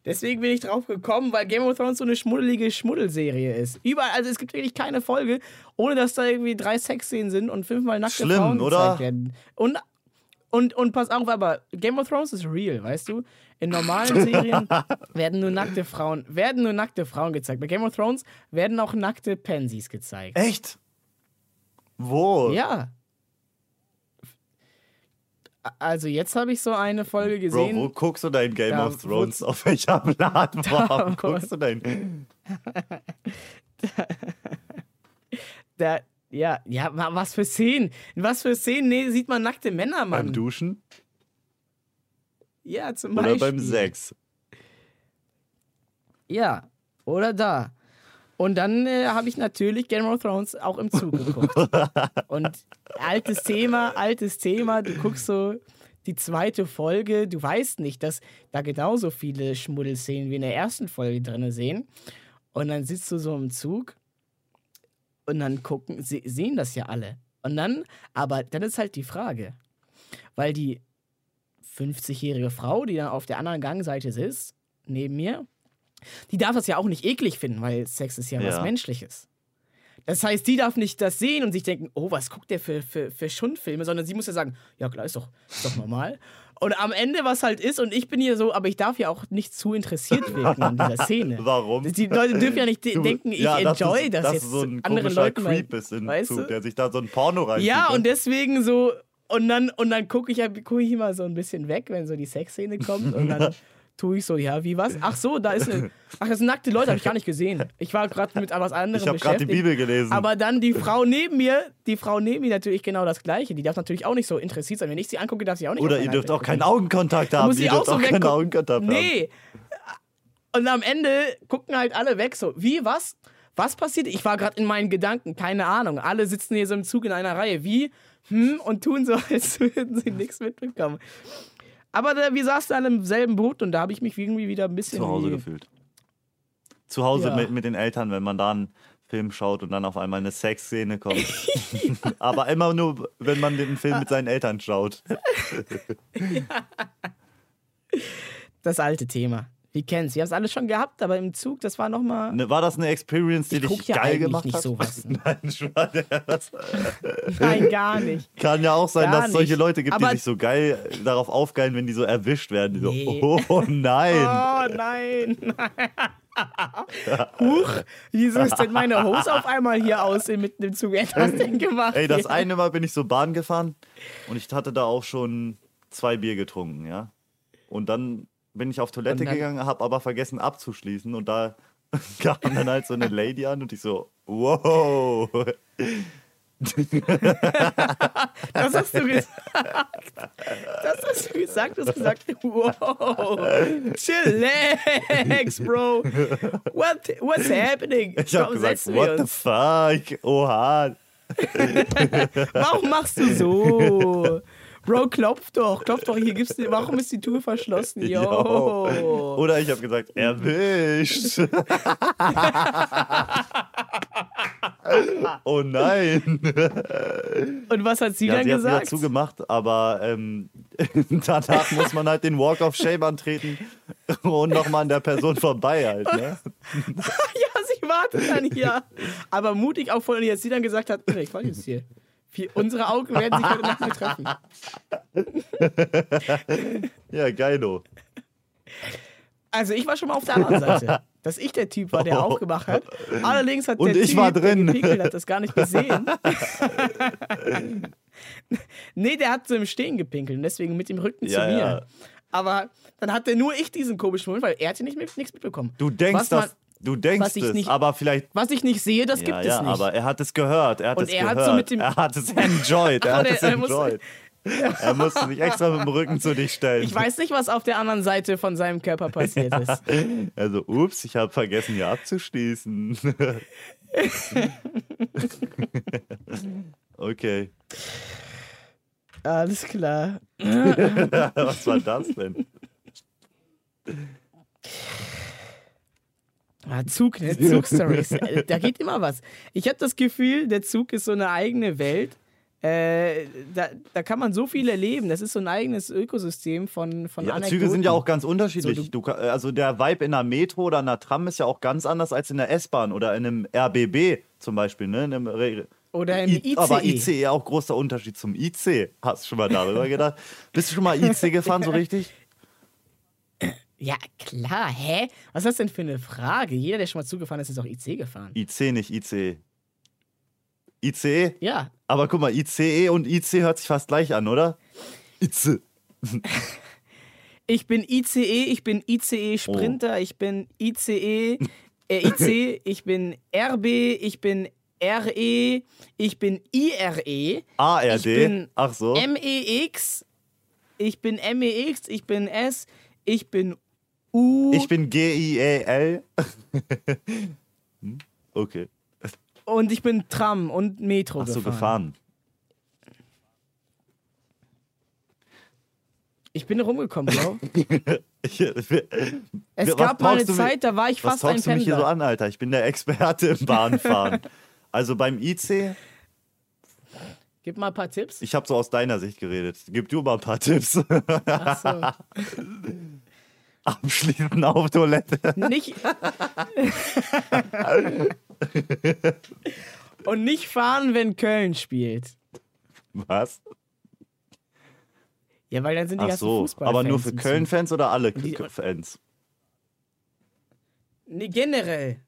Deswegen bin ich drauf gekommen, weil Game of Thrones so eine schmuddelige Schmuddelserie ist. Überall, also es gibt wirklich keine Folge, ohne dass da irgendwie drei Sexszenen sind und fünfmal nackte Schlimm, Frauen oder? gezeigt werden. Und, und, und pass auf, aber Game of Thrones ist real, weißt du? In normalen Serien werden nur nackte Frauen, werden nur nackte Frauen gezeigt. Bei Game of Thrones werden auch nackte Pansies gezeigt. echt? Wo? Ja. Also jetzt habe ich so eine Folge Bro, gesehen. wo guckst du dein Game Da, of Thrones? Auf welcher Plattform guckst du dein? Da, ja, ja, wa- was für Szenen? In was für Szenen nee, sieht man nackte Männer, Beim Mann? Duschen Ja, zum oder Beispiel. beim Sex? Ja, oder da. Und dann äh, habe ich natürlich Game of Thrones auch im Zug geguckt. Und altes Thema, altes Thema. Du guckst so die zweite Folge. Du weißt nicht, dass da genauso viele Schmuddelszenen wie in der ersten Folge drin sehen. Und dann sitzt du so im Zug und dann gucken, se sehen das ja alle. Und dann, aber dann ist halt die Frage, weil die 50-jährige Frau, die dann auf der anderen Gangseite sitzt, neben mir, die darf das ja auch nicht eklig finden, weil Sex ist ja, was Ja. Menschliches. Das heißt, die darf nicht das sehen und sich denken, oh, was guckt der für, für, für Schundfilme, sondern sie muss ja sagen, ja klar, ist doch, ist doch normal. Und am Ende, was halt ist, und ich bin hier so, aber ich darf ja auch nicht zu interessiert wirken an dieser Szene. Warum? Die Leute dürfen ja nicht Du- denken, ich ja, enjoy dass das, du, jetzt dass so ein andere komischer Leute mal- Creep bist im weißt Zug, du? der sich da so ein Porno reinzieht. Ja, ne? und deswegen so, und dann, und dann gucke ich, halt- guck ich immer so ein bisschen weg, wenn so die Sexszene kommt und dann tue ich so, ja, wie was? Ach so, da ist eine, ach, das sind nackte Leute, habe ich gar nicht gesehen. Ich war gerade mit was anderem ich habe gerade die. Bibel gelesen. Aber dann die Frau neben mir, die Frau neben mir natürlich genau das Gleiche. Die darf natürlich auch nicht so interessiert sein. Wenn ich sie angucke, darf sie auch nicht Oder ihr dürft auch keinen. Augenkontakt haben. muss Ihr auch dürft so auch keinen. Augenkontakt haben. Nee. Und am Ende gucken halt alle weg so, wie, was? Was passiert? Ich war gerade in meinen Gedanken, keine Ahnung. Alle sitzen hier so im Zug in einer Reihe. Wie? Hm? Und tun so, als würden sie nichts mitbekommen. Aber da, wir saßen alle im selben Boot und da habe ich mich irgendwie wieder ein bisschen Zu Hause gefühlt. Zu Hause Ja. mit, mit den Eltern, wenn man da einen Film schaut und dann auf einmal eine Sexszene kommt. Aber immer nur, wenn man den Film mit seinen Eltern schaut. das alte Thema. Wir kennen es. Wir haben es alle schon gehabt, aber im Zug, das war nochmal. Ne, War das eine Experience, die Ich dich ja geil gemacht nicht hat? sowas. Nein, Spaß. Nein, gar nicht. Kann ja auch sein, Gar dass es solche. Leute gibt, Aber- die sich so geil darauf aufgeilen, wenn die so erwischt werden. Die so, Nee. oh nein. Oh nein. Huch, wieso ist denn meine Hose auf einmal hier aussehen mitten im Zug? Wer hat das denn gemacht? Ey, das eine Mal bin ich so Bahn gefahren und ich hatte da auch schon zwei Bier getrunken, ja. Und dann bin ich auf Toilette dann- gegangen, habe aber vergessen abzuschließen und da kam dann halt so eine Lady an und ich so, wow. Das hast du gesagt. Das hast du gesagt. Du hast gesagt, wow. Chillax, Bro. What, what's happening? Ich habe Komm, gesagt, what the fuck? Oha. Warum machst du so? Bro, klopf doch, klopf doch. Hier gibt's, warum ist die Tür verschlossen? Yo. Yo. Oder ich habe gesagt, erwischt. oh nein. Und was hat sie Ja, dann sie hat wieder gesagt? zugemacht, aber ähm, danach muss man halt den Walk of Shame antreten und nochmal an der Person vorbei halt. Ne? Ja, sie wartet dann hier. Aber mutig auch von ihr, als sie dann gesagt hat, ich war jetzt hier. Wir, unsere Augen werden sich heute Nacht treffen. Ja, geilo. Also ich war schon mal auf der anderen Seite. Dass ich der Typ war, der aufgemacht hat. Allerdings hat Und der ich Typ, war drin. der gepinkelt hat, das gar nicht gesehen. nee, der hat so im Stehen gepinkelt und deswegen mit dem Rücken zu Ja, mir. ja. Aber dann hatte nur ich diesen komischen Moment, weil er hat ja nicht mit, nichts mitbekommen. Du denkst was, man, das, du denkst was ich es, nicht- aber vielleicht. was ich nicht sehe, das Ja, gibt ja, es nicht. aber er hat es gehört. Er hat Und es er hat gehört. so mit dem- er hat es enjoyed. Er hat es er muss- enjoyed. Er musste sich extra mit dem Rücken zu dich stellen. ich weiß nicht, was auf der anderen Seite von seinem Körper passiert ist. Also, ups, ich habe vergessen, hier abzuschließen. okay. Alles klar. Was war das denn? Ah, Zug, ne? Zugstories. Äh, da geht immer was. Ich habe das Gefühl, der Zug ist so eine eigene Welt. Äh, da, da kann man so viel erleben. Das ist so ein eigenes Ökosystem von, von Ja, Anekdoten. Züge sind ja auch ganz unterschiedlich. So, du- du, also der Vibe in einer Metro oder einer Tram ist ja auch ganz anders als in der S-Bahn oder in einem RBB zum Beispiel. Ne? In einem Re Oder im ICE. Aber ICE auch großer Unterschied zum IC. Hast du schon mal darüber gedacht? Bist du schon mal IC gefahren, so richtig? Ja, klar. Hä? Was ist das denn für eine Frage? Jeder, der schon mal zugefahren ist, ist auch IC gefahren. IC, nicht ICE. ICE? Ja. Aber guck mal, ICE und IC hört sich fast gleich an, oder? IC. Ich bin ICE, ich bin ICE Sprinter, ich bin ICE, äh, IC, ich bin RB, ich bin RE, ich bin IRE. ARD? Ich bin Ach so. MEX, ich bin MEX, ich bin S, ich bin U Ich bin G-I-E-L. Hm, okay. und ich bin Tram und Metro Hast du gefahren. gefahren? Ich bin rumgekommen, Bro. Ich, Es Was gab mal eine Zeit, da war ich Was fast ein talkst du mich hier so Pendler. an, Alter? Ich bin der Experte im Bahnfahren. also beim IC, Gib mal ein paar Tipps. ich habe so aus deiner Sicht geredet. Gib du mal ein paar Tipps. Ach so. Abschließen auf Toilette. Nicht. Und nicht fahren, wenn Köln spielt. Was? Ja, weil dann sind die Ach ganzen so, Fußballfans. aber nur für. Köln-Fans oder alle Die- Fans? Nee, generell.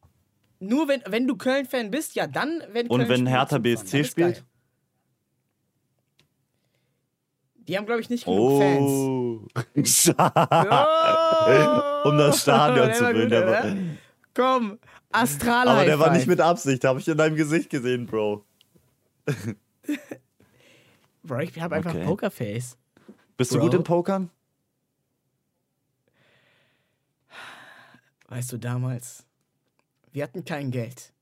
Nur wenn, wenn du Köln-Fan bist, ja, dann, wenn Und Köln wenn spielt, Hertha. BSC spielt? geil. Die haben, glaube ich, nicht genug Fans. Oh. Oh, um das Stadion zu war füllen. Komm, Astral aber der war nicht mit Absicht, habe ich in deinem Gesicht gesehen, Bro. Bro, ich hab einfach Okay. Pokerface. Bist du Bro. gut im Pokern? Weißt du, damals, wir hatten kein Geld.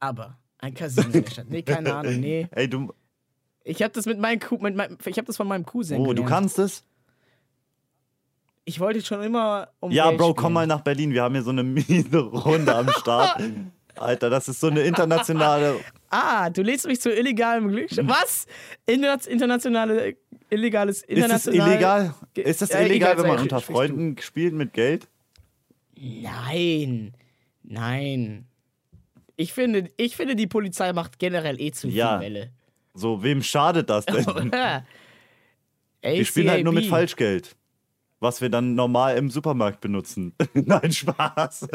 Aber ein Casino in der Stadt. Nee, keine Ahnung, nee. Ey, du. Ich hab das mit meinem, mit meinem ich hab das von meinem Cousin Oh, du gelernt. kannst es? Ich wollte schon immer um Ja, Bro, spielen. komm mal nach Berlin. Wir haben hier so eine miese Runde am Start. Alter, das ist so eine internationale. Ah, du lädst mich zu illegalem Glück. Was? Interna internationale, illegales, Ist es international. illegal? Ist es illegal, egal, wenn man unter du. Freunden spielt mit Geld? Nein. Nein. Ich finde, ich finde, die Polizei macht generell eh zu viel Ja. Welle. So, wem schadet das denn? Wir spielen halt nur mit. Falschgeld. Was wir dann normal im Supermarkt benutzen. Nein, Spaß.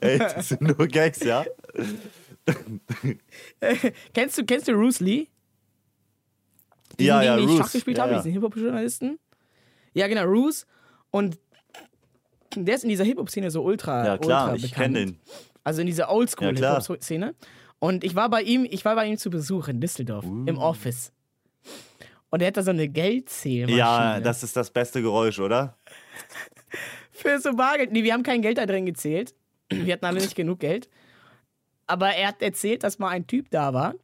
Ey, das sind nur Gags, ja? Kennst du, kennst du Bruce Lee? Diesen, Ja, gegen ja, den ich. Schach gespielt Ja, habe, ja. diesen Hip-Hop-Journalisten. Ja, genau, Roos. Und der ist in dieser Hip-Hop-Szene so ultra, Ja, klar, ultra ich kenne den. Also in dieser Ja. Oldschool-Hip-Hop-Szene. Und ich war bei ihm, ich war bei ihm zu Besuch in Düsseldorf, Uh. im Office. Und er hat da so eine Geldzählmaschine. Ja, das ist das beste Geräusch, oder? Für so Bargeld. Nee, wir haben kein Geld da drin gezählt. Wir hatten alle nicht genug Geld. Aber er hat erzählt, dass mal ein Typ da war,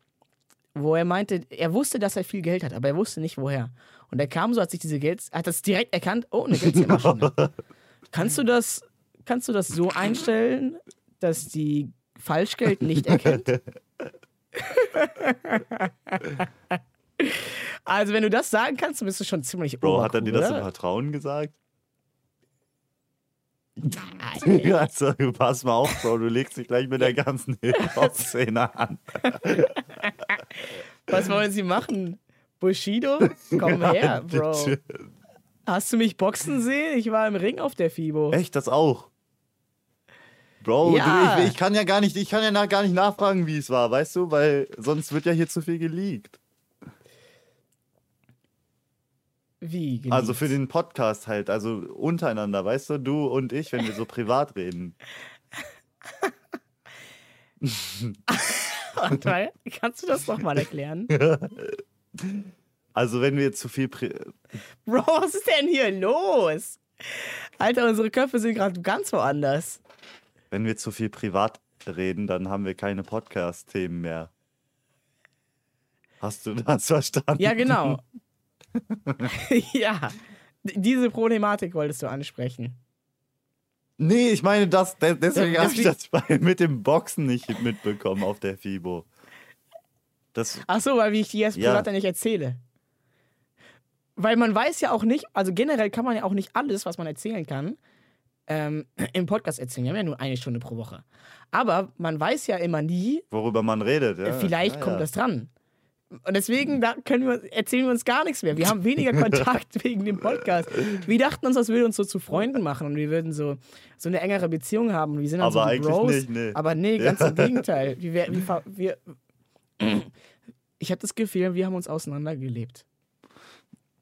wo er meinte, er wusste, dass er viel Geld hat, aber er wusste nicht woher. Und er kam so, hat sich diese Geld, hat das direkt erkannt, oh, eine Geldzählmaschine. kannst du das, kannst du das so einstellen, dass die Falschgeld nicht erkennt? also, wenn du das sagen kannst, dann bist du schon ziemlich Bro, hat er dir das im? Vertrauen gesagt? Nein. Also, pass mal auf, Bro, du legst dich gleich mit der ganzen Hip-Hop-Szene an. Was wollen Sie machen? Bushido? Komm her, Bro. Bitte. Hast du mich boxen sehen? Ich war im Ring auf der FIBO. Echt, das auch? Bro, Ja. du, ich, ich kann ja gar nicht, ich kann ja gar nicht nachfragen, wie es war, weißt du, weil sonst wird ja hier zu viel geleakt. Wie? Geleakt? Also für den Podcast halt, also untereinander, weißt du, du und ich, wenn wir so privat reden. Warte mal, Kannst du das noch mal erklären? Also wenn wir zu viel, Pri Bro, was ist denn hier los? Alter, unsere Köpfe sind gerade ganz woanders. Wenn wir zu viel privat reden, dann haben wir keine Podcast-Themen mehr. Hast du das verstanden? Ja, genau. ja. Diese Problematik wolltest du ansprechen. Nee, ich meine, das, de- deswegen habe ich das mit dem Boxen nicht mitbekommen auf der FIBO. Das, Ach so, weil wie ich die jetzt Ja. privat nicht erzähle. Weil man weiß ja auch nicht, also generell kann man ja auch nicht alles, was man erzählen kann, ähm, im Podcast erzählen. Wir haben ja nur eine Stunde pro Woche. Aber man weiß ja immer nie, worüber man redet. Ja. vielleicht ja, kommt ja. das dran. Und deswegen da können wir, erzählen wir uns gar nichts mehr. Wir haben weniger Kontakt wegen dem Podcast. Wir dachten uns, das würde uns so zu Freunden machen und wir würden so, so eine engere Beziehung haben. Wir sind dann Aber so eigentlich Bros. nicht, nee. Aber nee, ganz im Gegenteil. Wir, wir, wir, ich habe das Gefühl, wir haben uns auseinandergelebt.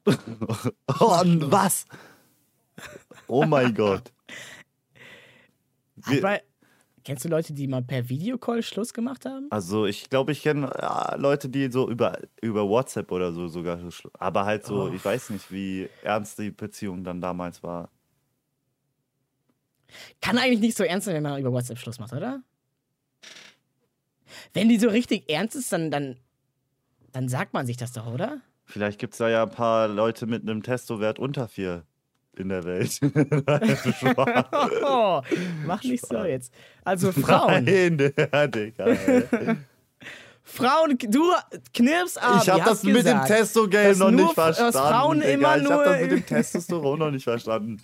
Oh, was? Oh mein Gott. Aber, kennst du Leute, die mal per Videocall Schluss gemacht haben? also ich glaube, ich kenne ja, Leute, die so über, über WhatsApp oder so sogar, aber halt so, Oh. ich weiß nicht, wie ernst die Beziehung dann damals war. Kann eigentlich nicht so ernst sein, wenn man über WhatsApp Schluss macht, oder? Wenn die so richtig ernst ist, dann, dann, dann sagt man sich das doch, oder? Vielleicht gibt es da ja ein paar Leute mit einem Testowert unter vier in der Welt. Oh, mach nicht so jetzt. Also Frauen. Nein, der Digga. Frauen, du knirps ab. Ich habe das mit dem dass noch nur nicht verstanden. Frauen Digga. immer ich habe das nur- mit dem Testosteron noch nicht verstanden.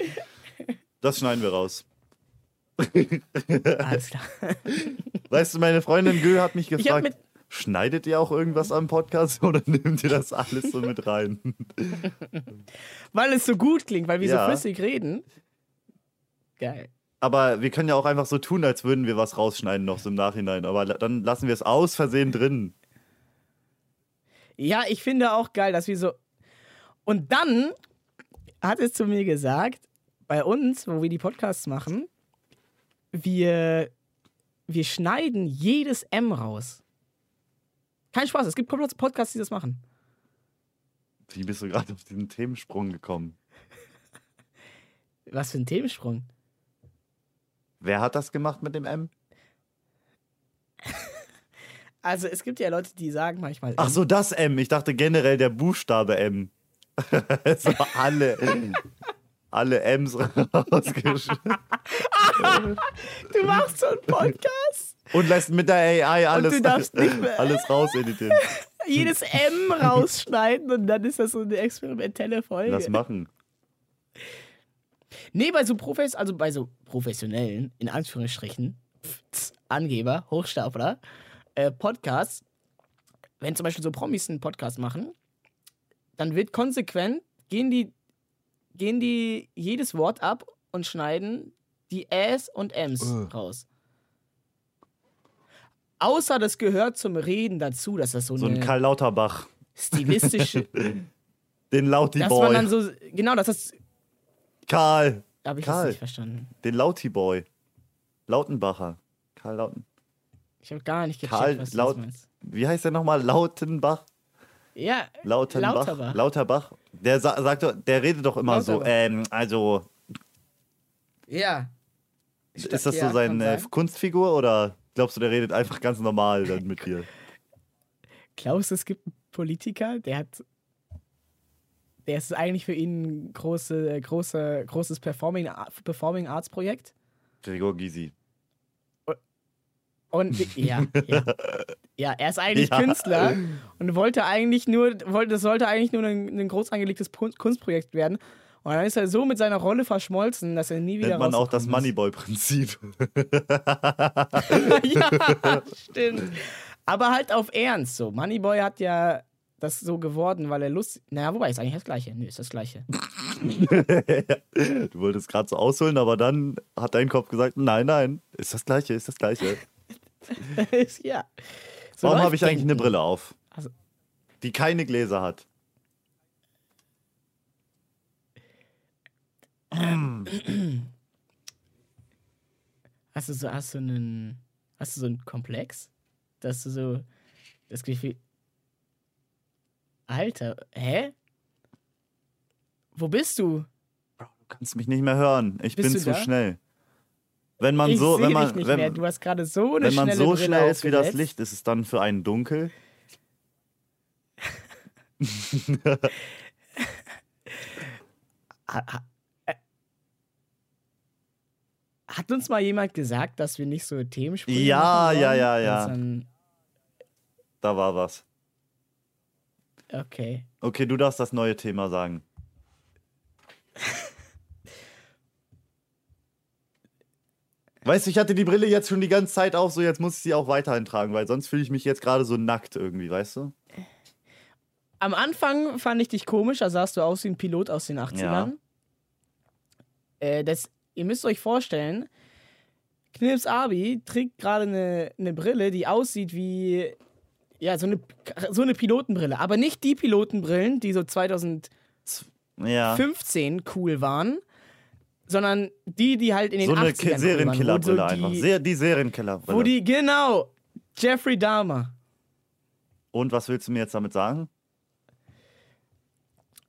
Das schneiden wir raus. Alles klar. Weißt du, meine Freundin Gül hat mich gefragt, schneidet ihr auch irgendwas am Podcast oder nehmt ihr das alles so mit rein? weil es so gut klingt, weil wir Ja. so flüssig reden. Geil. Aber wir können ja auch einfach so tun, als würden wir was rausschneiden noch so im Nachhinein. Aber dann lassen wir es aus Versehen drin. Ja, ich finde auch geil, dass wir so. Und dann hat es zu mir gesagt, bei uns, wo wir die Podcasts machen, wir, wir schneiden jedes M raus. Kein Spaß, es gibt Podcasts, die das machen. Wie bist du gerade auf diesen Themensprung gekommen? Was für ein Themensprung. Wer hat das gemacht mit dem M? Also es gibt ja Leute, die sagen manchmal. Ach so, das M. Ich dachte generell der Buchstabe M. so alle, alle M's rausgeschnitten. du machst so einen Podcast, Und lässt mit der AI alles, du darfst nicht mehr- alles rauseditieren. jedes M rausschneiden und dann ist das so eine experimentelle Folge. Das machen. Nee, bei so Profes, also bei so professionellen, in Anführungsstrichen, Angeber, Hochstapler, äh, Podcasts, wenn zum Beispiel so Promis einen Podcast machen, dann wird konsequent, gehen die, gehen die jedes Wort ab und schneiden die Äs und Ms Ugh. raus. Außer das gehört zum Reden dazu, dass das so, So ein Karl Lauterbach. stilistische, Den Lauti dass man dann Boy. so, genau, das ist, Karl. habe ich das Karl. nicht verstanden. Den Lauti Boy. Lautenbacher. Karl Lauten. Ich habe gar nicht gecheckt, Karl was du Laut- meinst. Wie heißt der nochmal? Lautenbach? Ja, Lautenbach? Lauterbach. Lauterbach. Der sa sagt doch, der redet doch immer so, Lauterbach. ähm, also, ja. ist das so Ja, seine kann sein. Kunstfigur oder glaubst du, der redet einfach ganz normal dann mit dir? Glaubst du, es gibt einen Politiker, der hat. Der ist eigentlich für ihn ein große, große, großes Performing, Performing Arts Projekt? Gregor Gysi. Und ja, ja. Ja, er ist eigentlich Ja. Künstler und wollte eigentlich nur, wollte, das sollte eigentlich nur ein, ein groß angelegtes Kunstprojekt werden. Und dann ist er so mit seiner Rolle verschmolzen, dass er nie wieder Nennt man auch das. Moneyboy-Prinzip. ja, stimmt. Aber halt auf Ernst so. Moneyboy hat ja das so geworden, weil er Lust. Naja, wobei ist eigentlich das Gleiche. Nö, ist das Gleiche. du wolltest gerade so ausholen, aber dann hat dein Kopf gesagt, nein, nein, ist das gleiche, ist das gleiche. ja. So Warum habe ich eigentlich eine. Brille auf? Also- Die keine Gläser hat. Hast du so, hast du einen, hast du so einen Komplex? Dass du so das Gefühl. Alter, hä? Wo bist du? Du kannst mich nicht mehr hören. Ich Bist bin zu da? schnell. Wenn man ich so, wenn man, wenn, mehr. Du hast gerade so eine wenn man so Brille schnell ist wie das. Licht, ist es dann für einen dunkel. Ha- ha- äh, Hat uns mal jemand gesagt, dass wir nicht so Themensprünge Ja, machen ja, ja, ja. Dann, Da war was. okay. Okay, du darfst das neue Thema sagen. Weißt du, ich hatte die Brille jetzt schon die ganze Zeit auf, so jetzt muss ich sie auch weiterhin tragen, weil sonst fühle ich mich jetzt gerade so nackt irgendwie, weißt du? Am Anfang fand ich dich komisch, da sahst du aus wie ein Pilot aus den 80ern. Ja. Äh, das, ihr müsst euch vorstellen, Knips Abi trägt gerade eine, eine Brille, die aussieht wie ja, so eine, so eine Pilotenbrille. Aber nicht die Pilotenbrillen, die so 2015 Ja. cool waren, sondern die, die halt in den So eine 80ern Ki- cool waren, Serienkillerbrille so einfach. die, Ser die Serienkillerbrille. Wo die, genau, Jeffrey Dahmer. Und was willst du mir jetzt damit sagen?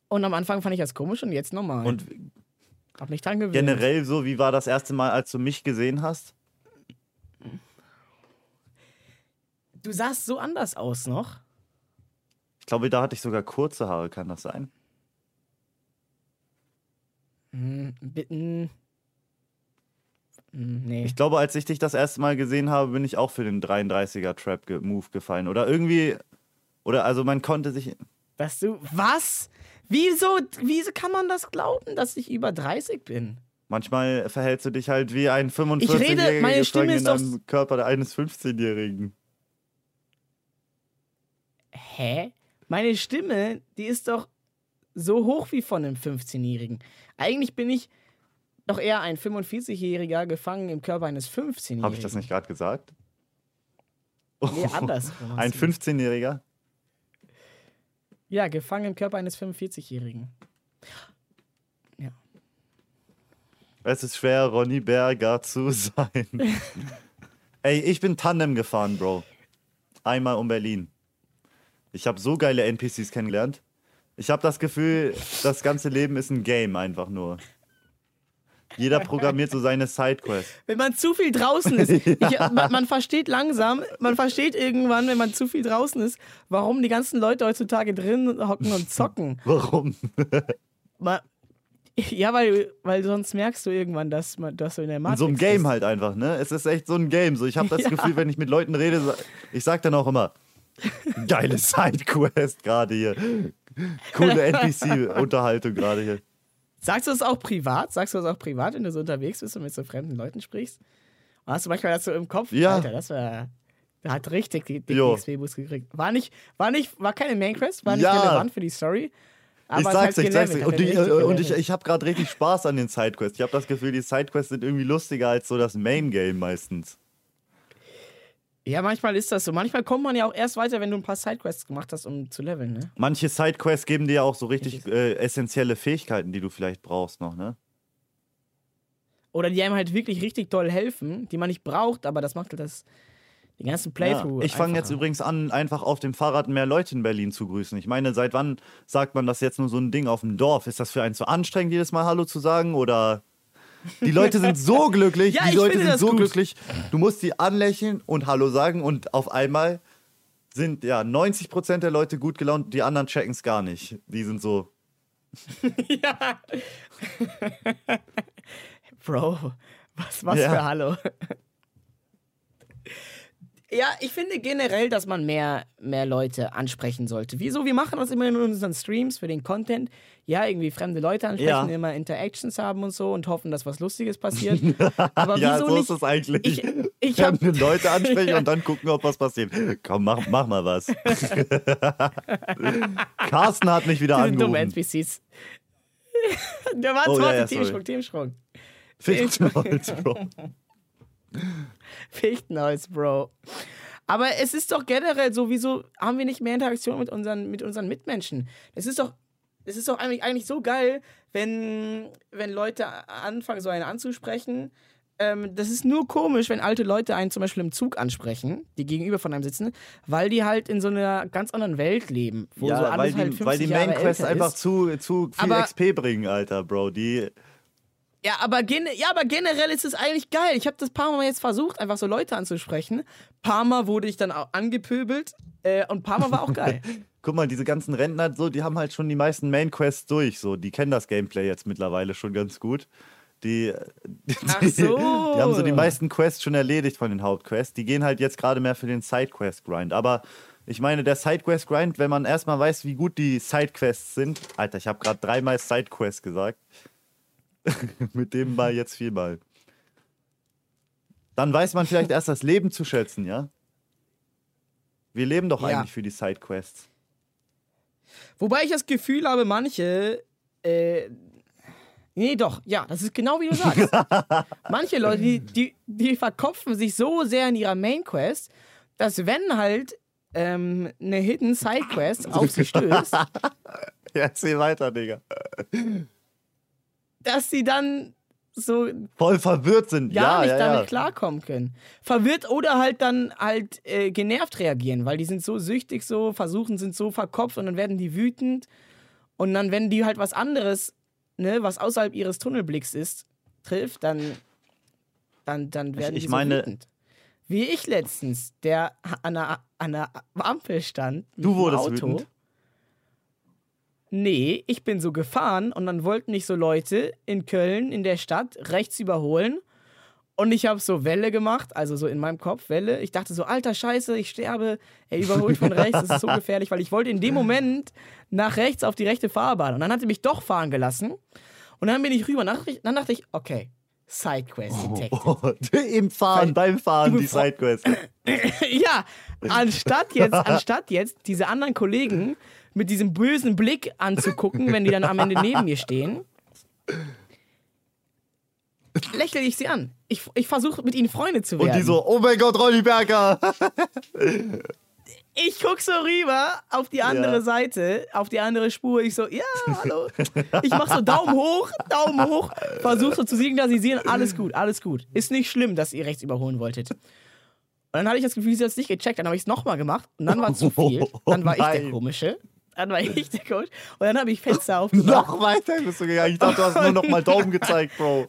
Und am Anfang fand ich das komisch und jetzt normal. Und hab mich dran gewöhnt. generell so, wie war das erste Mal, als du mich gesehen hast? Du sahst so anders aus noch. Ich glaube, da hatte ich sogar kurze Haare, kann das sein? Hm, bitten. Hm, nee. Ich glaube, als ich dich das erste Mal gesehen habe, bin ich auch für den 33er Trap Move gefallen. Oder irgendwie. Oder also man konnte sich. Dass du. Was? Wieso, wieso kann man das glauben, dass ich über 30 bin? Manchmal verhältst du dich halt wie ein 45-Jähriger meine gefangen Stimme in einem Körper eines 15-Jährigen. Hä? Meine Stimme, die ist doch so hoch wie von einem 15-Jährigen. Eigentlich bin ich doch eher ein 45-Jähriger gefangen im Körper eines 15-Jährigen. Habe ich das nicht gerade gesagt? Nee, andersrum. Ein du 15-Jähriger? Ja, gefangen im Körper eines 45-Jährigen. Es ist schwer, Ronny Berger zu sein. Ey, ich bin Tandem gefahren, Bro. Einmal um Berlin. Ich habe so geile NPCs kennengelernt. Ich habe das Gefühl, das ganze Leben ist ein Game einfach nur. Jeder programmiert so seine Sidequests. Wenn man zu viel draußen ist, ich, man, man versteht langsam, man versteht irgendwann, wenn man zu viel draußen ist, warum die ganzen Leute heutzutage drin hocken und zocken. Warum? Ma- Ja, weil, weil sonst merkst du irgendwann, dass, man, dass du in der In Matrix so einem Game bist. halt einfach, ne? Es ist echt so ein Game. So, ich habe das Ja. Gefühl, wenn ich mit Leuten rede, ich sag dann auch immer, geile Sidequest gerade hier. Coole NPC-Unterhaltung gerade hier. Sagst du das auch privat? Sagst du das auch privat, wenn du so unterwegs bist und mit so fremden Leuten sprichst? Und hast du manchmal das so im Kopf? Ja. Alter, das war. Der hat richtig die dicken XP-Boost gekriegt. War nicht, war nicht, war keine Main Quest, war nicht Ja. relevant für die Story. Aber ich es sag's dir, ich sag's dir. Und, die, und ich, ich habe gerade richtig Spaß an den Sidequests. Ich habe das Gefühl, die Sidequests sind irgendwie lustiger als so das Main-Game meistens. Ja, manchmal ist das so. Manchmal kommt man ja auch erst weiter, wenn du ein paar Sidequests gemacht hast, um zu leveln, ne? Manche Sidequests geben dir ja auch so richtig äh, essentielle Fähigkeiten, die du vielleicht brauchst noch, ne? Oder die einem halt wirklich richtig toll helfen, die man nicht braucht, aber das macht halt das, den ganzen Ja. Playthrough. Ich fange jetzt übrigens an, einfach auf dem Fahrrad mehr Leute in Berlin zu grüßen. Ich meine, seit wann sagt man das jetzt nur so ein Ding auf dem Dorf? Ist das für einen zu anstrengend, jedes Mal Hallo zu sagen? Oder die Leute sind so glücklich, Ja, die Leute sind so gut. glücklich. Du musst die anlächeln und Hallo sagen und auf einmal sind ja 90% der Leute gut gelaunt, die anderen checken es gar nicht. Die sind so, ja. Bro, was, was Ja. für Hallo. Ja, ich finde generell, dass man mehr, mehr Leute ansprechen sollte. Wieso? Wir machen das immer in unseren Streams für den Content. Ja, irgendwie fremde Leute ansprechen, Ja. immer Interactions haben und so und hoffen, dass was Lustiges passiert. Aber ja, wieso so nicht? ist es eigentlich. Ich, ich hab, Fremde Leute ansprechen Ja. und dann gucken, ob was passiert. Komm, mach, mach mal was. Carsten hat mich wieder diese angerufen. NPCs. Der war Oh, ja, warte, ja, sorry. Themensprung. Fichtenholz, Bro. Fichtenholz, Bro. Aber es ist doch generell so, wieso haben wir nicht mehr Interaktion mit unseren, mit unseren Mitmenschen? Es ist doch, es ist doch eigentlich, eigentlich so geil, wenn, wenn Leute anfangen, so einen anzusprechen. Ähm, das ist nur komisch, wenn alte Leute einen zum Beispiel im Zug ansprechen, die gegenüber von einem sitzen, weil die halt in so einer ganz anderen Welt leben. So Ja, alles weil die, halt 50 weil die Main Quest einfach zu, zu viel Aber- XP bringen, Alter, Bro. Die, Ja, aber, ja, aber generell ist es eigentlich geil. Ich habe das paar Mal jetzt versucht, einfach so Leute anzusprechen. Paar Mal wurde ich dann auch angepöbelt äh, und paar Mal war auch geil. guck mal, diese ganzen Rentner, so, die haben halt schon die meisten Main Quests durch. So, die kennen das Gameplay jetzt mittlerweile schon ganz gut. Die, die, so. die haben so die meisten Quests schon erledigt von den Hauptquests. Die gehen halt jetzt gerade mehr für den Sidequest-Grind. Aber ich meine, der Sidequest-Grind, wenn man erstmal weiß, wie gut die Sidequests sind. Alter, ich habe gerade dreimal Sidequest gesagt. Mit dem mal jetzt viermal. Dann weiß man vielleicht erst das Leben zu schätzen, ja? Wir leben doch Ja. eigentlich für die Sidequests. Wobei ich das Gefühl habe, manche. Äh, nee, doch, ja, das ist genau wie du sagst. manche Leute, die, die, die verkopfen sich so sehr in ihrer Main Quest, dass wenn halt ähm, eine Hidden Side Quest auf sie stößt, Ja, erzähl weiter, Digga. Dass sie dann so Voll verwirrt sind. gar ja, nicht ja, damit ja. klarkommen können. Verwirrt oder halt dann halt äh, genervt reagieren, weil die sind so süchtig, so versuchen, sind so verkopft und dann werden die wütend. Und dann, wenn die halt was anderes, ne, was außerhalb ihres Tunnelblicks ist, trifft, dann, dann, dann werden ich die meine- so wütend. Wie ich letztens, der an einer, an einer Ampel stand. Du wurdest Auto. wütend? Nee, ich bin so gefahren und dann wollten mich so Leute in Köln, in der Stadt, rechts überholen. Und ich habe so Welle gemacht, also so in meinem Kopf Welle. Ich dachte so, alter Scheiße, ich sterbe. Er überholt von rechts, das ist so gefährlich, weil ich wollte in dem Moment nach rechts auf die rechte Fahrbahn. Und dann hat er mich doch fahren gelassen. Und dann bin ich rüber. Dann dachte ich, dann dachte ich okay, Sidequest detected. Oh, Im Fahren, Weil beim Fahren die Sidequest. ja, anstatt jetzt, anstatt jetzt diese anderen Kollegen mit diesem bösen Blick anzugucken, wenn die dann am Ende neben mir stehen, lächle ich sie an. Ich, ich versuche mit ihnen Freunde zu werden. Und die so, oh mein Gott, Ronny Berger. ich guck so rüber auf die andere Ja. Seite, auf die andere Spur. Ich so, ja, hallo. Ich mach so Daumen hoch, Daumen hoch, versuche so zu signalisieren, alles gut, alles gut. Ist nicht schlimm, dass ihr rechts überholen wolltet. Und dann hatte ich das Gefühl, sie hat es nicht gecheckt. Dann habe ich es nochmal gemacht und dann war zu viel. Dann war ich der. Komische. Dann war ich der Coach. Und dann habe ich Fenster aufgemacht. noch weiter bist du gegangen. Ich dachte, du hast nur noch mal Daumen gezeigt, Bro.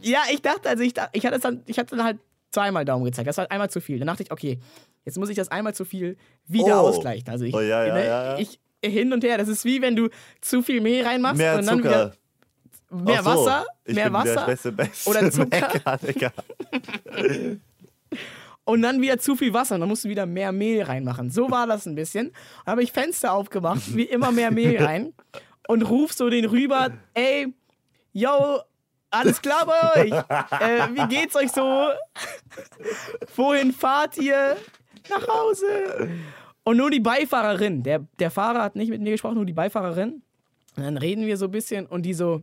Ja, ich dachte, also ich, dachte, ich hatte es dann, ich hatte dann halt zweimal Daumen gezeigt. Das war halt einmal zu viel. Dann dachte ich, okay, jetzt muss ich das einmal zu viel wieder Oh. ausgleichen. Also ich, Oh, ja, ja, ne, ja, ich hin und her. Das ist wie wenn du zu viel Mehl reinmachst Mehr und dann Zucker. wieder mehr so, Wasser, ich mehr Wasser beste, beste oder Zucker. Digga. und dann wieder zu viel Wasser und dann musst du wieder mehr Mehl reinmachen. So war das ein bisschen. Dann habe ich Fenster aufgemacht, wie immer mehr Mehl rein und ruf so den rüber, ey, yo, alles klar bei euch? Äh, wie geht's euch so? Wohin fahrt ihr? Nach Hause. Und nur die Beifahrerin, der, der Fahrer hat nicht mit mir gesprochen, nur die Beifahrerin. Und dann reden wir so ein bisschen und die so,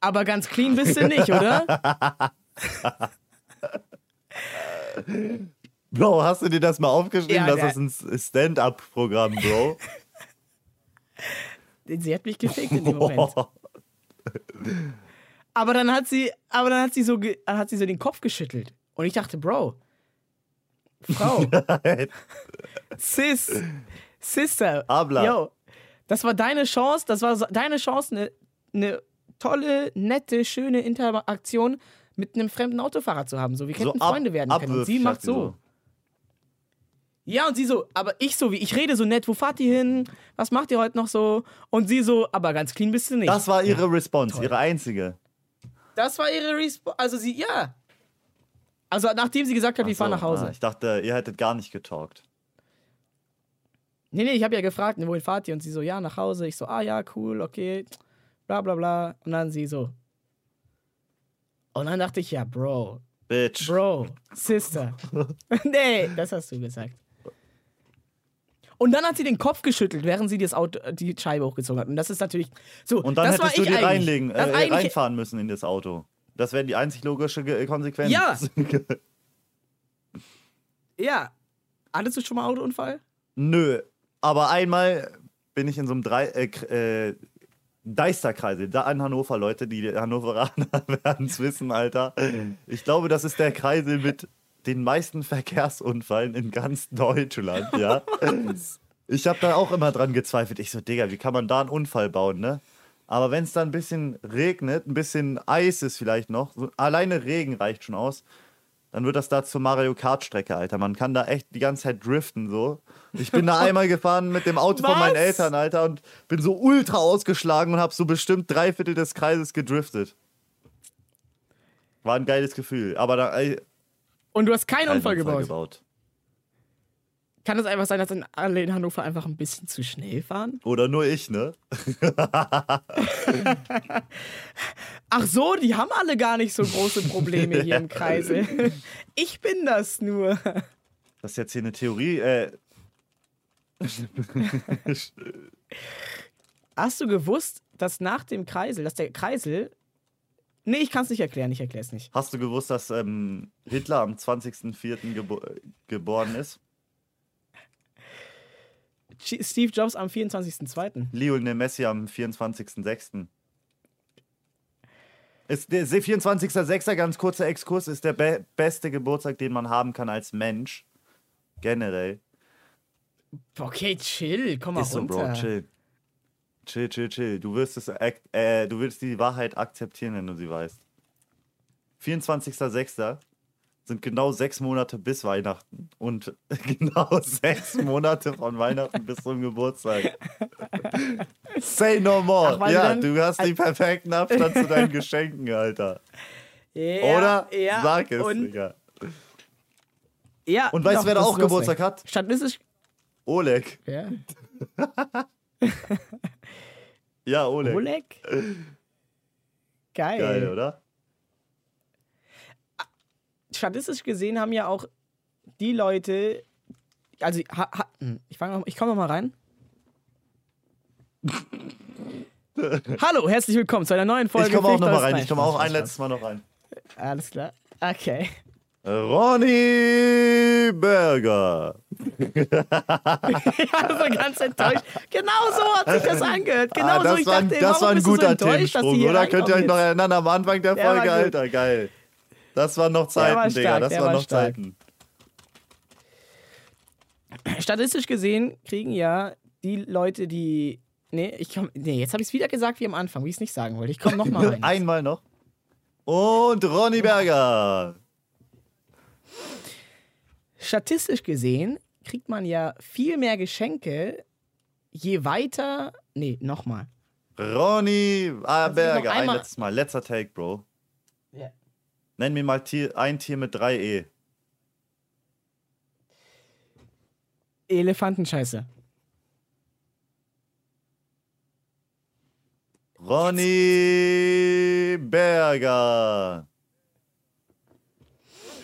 aber ganz clean bist du nicht, oder? Bro, hast du dir das mal aufgeschrieben? Ja, das ist ein Stand-up-Programm, Bro. Sie hat mich gefickt in dem Moment. Aber dann hat sie, aber dann hat sie so, hat sie so den Kopf geschüttelt. Und ich dachte, Bro, Frau, Sis, Sister, Habla. yo, das war deine Chance, das war so- deine Chance, eine ne tolle, nette, schöne Interaktion mit einem fremden Autofahrer zu haben. So, wir könnten ab- Freunde werden können. Und sie macht so. Ja, und sie so, aber ich so, wie ich rede so nett, wo fahrt ihr hin? Was macht ihr heute noch so? Und sie so, aber ganz clean bist du nicht. Das war ihre Response, Toll. ihre einzige. Das war ihre Response. Also sie, ja. Also nachdem sie gesagt hat, Ach fahren so, nach Hause. ah, ich dachte, ihr hättet gar nicht getalkt. Nee, nee, ich habe ja gefragt, wohin fahrt ihr? Und sie so, ja, nach Hause. Ich so, ah ja, cool, okay. Bla bla bla. Und dann sie so. Und dann dachte ich, ja, Bro, Bitch. Bro, Sister. nee, das hast du gesagt. Und dann hat sie den Kopf geschüttelt, während sie das Auto, die Scheibe hochgezogen hat. Und das ist natürlich so. Und dann hättest du ich eigentlich. reinlegen, äh, reinfahren müssen in das Auto. Das wäre die einzig logische Konsequenz. Ja. Ja. Hattest du schon mal Autounfall? Nö. Aber einmal bin ich in so einem drei, äh, äh, Deisterkreisel, da in Hannover, Leute, die Hannoveraner werden es wissen, Alter. Ich glaube, das ist der Kreisel mit den meisten Verkehrsunfällen in ganz Deutschland, ja. Ich habe da auch immer dran gezweifelt. Ich so, Digga, wie kann man da einen Unfall bauen, ne? Aber wenn es dann ein bisschen regnet, ein bisschen Eis ist vielleicht noch, so, alleine Regen reicht schon aus, dann wird das da zur Mario Kart Strecke, Alter. Man kann da echt die ganze Zeit driften so. Ich bin da einmal gefahren mit dem Auto von meinen Was? Eltern, Alter, und bin so ultra ausgeschlagen und habe so bestimmt drei Viertel des Kreises gedriftet. War ein geiles Gefühl. Aber da Und du hast keinen keinen Unfall gebaut. gebaut. Kann es einfach sein, dass alle in Hannover einfach ein bisschen zu schnell fahren? Oder nur ich, ne? Ach so, die haben alle gar nicht so große Probleme hier im Kreisel. Ich bin das nur. Das ist jetzt hier eine Theorie. Äh, Hast du gewusst, dass nach dem Kreisel, dass der Kreisel. Nee, ich kann es nicht erklären, ich erkläre es nicht. hast du gewusst, dass ähm, Hitler am 20.04. Gebo geboren ist? Steve Jobs am 24.02. Lionel Messi am 24.06. Ist der 24.06. ganz kurzer Exkurs ist der be beste Geburtstag, den man haben kann als Mensch. Generell. Okay, chill, komm mal Ist so, runter. Bro, chill. Chill, chill, chill. Du wirst, es, äh, du wirst die Wahrheit akzeptieren, wenn du sie weißt. 24.06. sind genau sechs Monate bis Weihnachten. Und genau sechs Monate von Weihnachten bis zum Geburtstag. Say no more. Ach, ja, du du hast den perfekten Abstand zu deinen Geschenken, Alter. Ja, Oder? Ja, Sag es, und, Digga. ja, Und weißt du, wer da auch. Geburtstag hat? Statistisch. Oleg. Ja. Ja, Oleg. Oleg? Geil. Geil, oder? Statistisch gesehen haben ja auch die Leute, also ha, ha, hm, ich, noch- ich komme noch mal rein. Hallo, herzlich willkommen zu einer neuen Folge. Ich komme auch Ficht noch mal aus- rein. Nein, Ich komme auch ein letztes Mal noch rein. Alles klar. Okay. Ronny Berger. Ja, so ganz enttäuscht. Genau so hat sich das angehört. Genau ah, so. das Ich war, dachte, das warum war ein so guter die Themensprung, oder? Könnt ihr euch noch erinnern am Anfang der Der war Folge. Alter? Geil. Das waren noch Der war Zeiten, Digga. stark, Das der waren war noch stark. Zeiten. Statistisch gesehen kriegen ja die Leute, die. Nee, ich komm, nee jetzt habe ich es wieder gesagt wie am Anfang, wie ich es nicht sagen wollte. Ich komme nochmal rein. Einmal noch. Und Ronny Berger. Statistisch gesehen kriegt man ja viel mehr Geschenke, je weiter. Nee, nochmal. Ronny ah, noch Berger. Ein einmal- letztes Mal. Letzter Take, Bro. Ja. Nenn mir mal Tier, ein Tier mit drei E. Elefantenscheiße. Ronny Berger.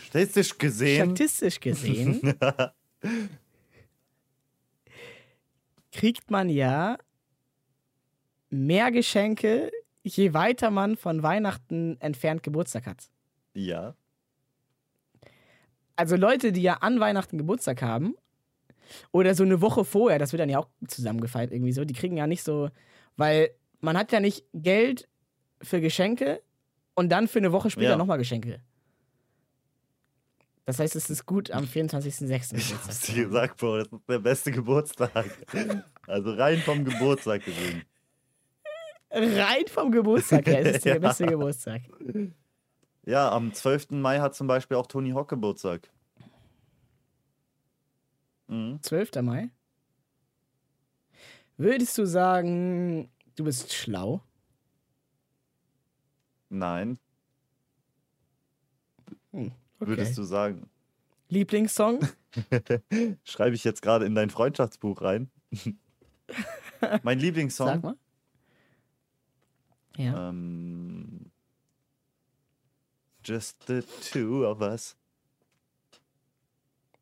Statistisch gesehen. Statistisch gesehen kriegt man ja mehr Geschenke, je weiter man von Weihnachten entfernt Geburtstag hat. Ja. Also Leute, die ja an Weihnachten Geburtstag haben oder so eine Woche vorher, das wird dann ja auch zusammengefeiert irgendwie so, die kriegen ja nicht so, weil man hat ja nicht Geld für Geschenke und dann für eine Woche später Ja. nochmal Geschenke. Das heißt, es ist gut am 24.06. Ich hab's dir gesagt, Bro, das ist der beste Geburtstag. Also rein vom Geburtstag gesehen. Rein vom Geburtstag her ist es der Ja. beste Geburtstag. Ja, am 12. Mai hat zum Beispiel auch Tony Hawk Geburtstag. Mhm. 12. Mai. Würdest du sagen, du bist schlau? Nein, Okay. würdest du sagen. Lieblingssong? Schreibe ich jetzt gerade in dein Freundschaftsbuch rein. mein Sag Lieblingssong. mal. Ja. Ähm, just the two of us.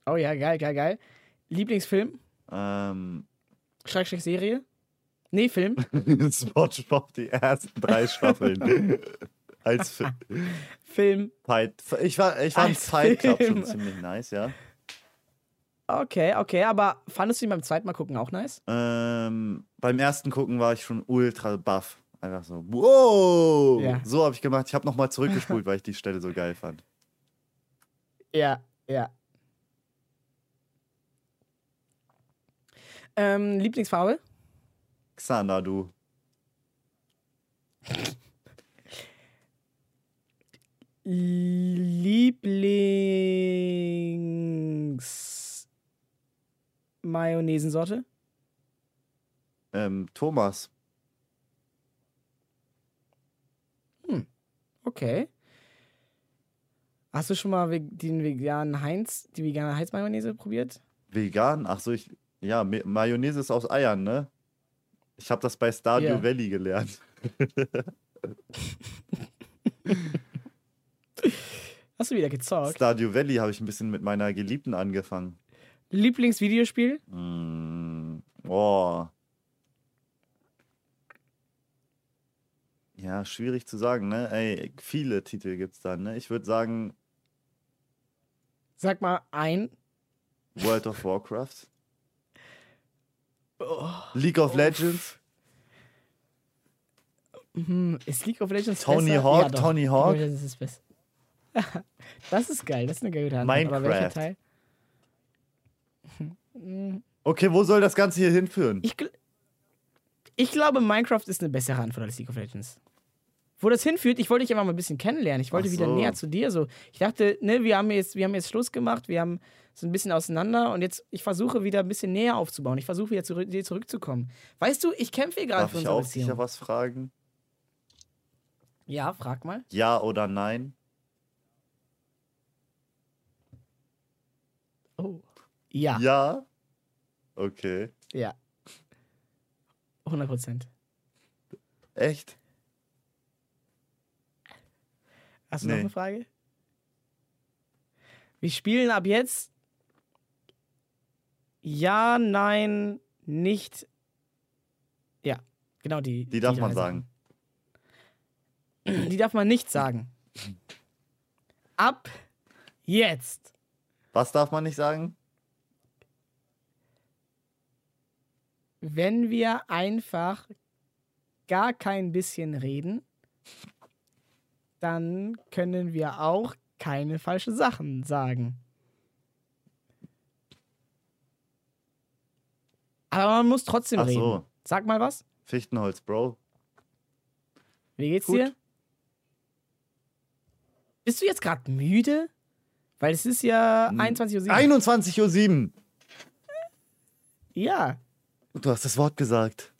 Oh ja, geil, geil, geil. Lieblingsfilm? Ähm, Schrägstrich Serie? Nee, Film. SpongeBob, die ersten drei Staffeln. Als Fi- Film. Fight. Ich, war, ich fand Fight Club schon ziemlich nice, ja. Okay, okay, aber fandest du ihn beim zweiten Mal gucken auch nice? Ähm, beim ersten Gucken war ich schon ultra baff. Einfach so, wow! Ja. So habe ich gemacht. Ich habe nochmal zurückgespult, weil ich die Stelle so geil fand. Ja, ja. Ähm, Lieblingsfarbe? Xanadu. Lieblings Mayonnaisensorte? Ähm, Thomas. Okay. Hast du schon mal den veganen Heinz, die vegane Heinz-Mayonnaise probiert? Vegan? Ach so, ich. Ja, Ma- Mayonnaise ist aus Eiern, ne? Ich habe das bei Stadio Ja. Valley gelernt. Hast du wieder gezockt? Stadio Valley habe ich ein bisschen mit meiner Geliebten angefangen. Lieblingsvideospiel? Mm, oh. Ja, schwierig zu sagen, ne? Ey, viele Titel gibt's da, ne? Ich würde sagen Sag mal ein. World of Warcraft, Oh, League of Legends, hm, ist League of Legends Tony besser? Hawk, ja, doch. Tony Hawk. Legends ist besser. das ist geil, das ist eine gute Antwort. Aber welcher Minecraft. Teil? Okay, wo soll das Ganze hier hinführen? Ich, gl ich glaube, Minecraft ist eine bessere Antwort als League of Legends. Wo das hinführt, ich wollte dich einfach mal ein bisschen kennenlernen. Ich wollte Ach wieder so. näher zu dir. So. Ich dachte, ne, wir haben, jetzt, wir haben jetzt Schluss gemacht, wir haben so ein bisschen auseinander und jetzt, ich versuche wieder ein bisschen näher aufzubauen. Ich versuche wieder zu dir zurückzukommen. Weißt du, ich kämpfe hier gerade Darf für ich unsere auch Beziehung. sicher was fragen? Ja, frag mal. Ja oder nein? Oh. Ja, ja. Ja? Okay. 100 Prozent. Echt? Hast du noch Nee. eine Frage? Wir spielen ab jetzt Ja, nein, nicht. Ja, genau die. Die darf man drei sagen. Die darf man nicht sagen. Ab jetzt. Was darf man nicht sagen? Wenn wir einfach gar kein bisschen reden, dann können wir auch keine falschen Sachen sagen. Aber man muss trotzdem Ach reden. so. Sag mal was. Fichtenholz, Bro. Wie geht's Gut. dir? Bist du jetzt gerade müde? Weil es ist ja Hm. 21.07 Uhr. 21.07 Uhr. Ja. Du hast das Wort gesagt.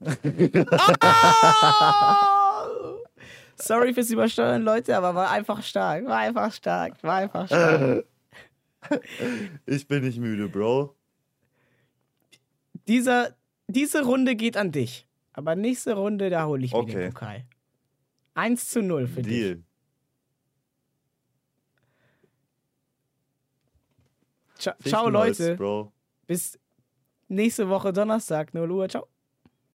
Sorry fürs Übersteuern, Leute, aber war einfach stark. War einfach stark. War einfach stark. Ich bin nicht müde, Bro. Dieser, diese Runde geht an dich. Aber nächste Runde, da hole ich mir Okay. den Pokal. 1 zu 0 für dich. Deal. Ciao, ciao Fichtenholz, Leute. Bro. Bis nächste Woche Donnerstag, 0 Uhr. Ciao.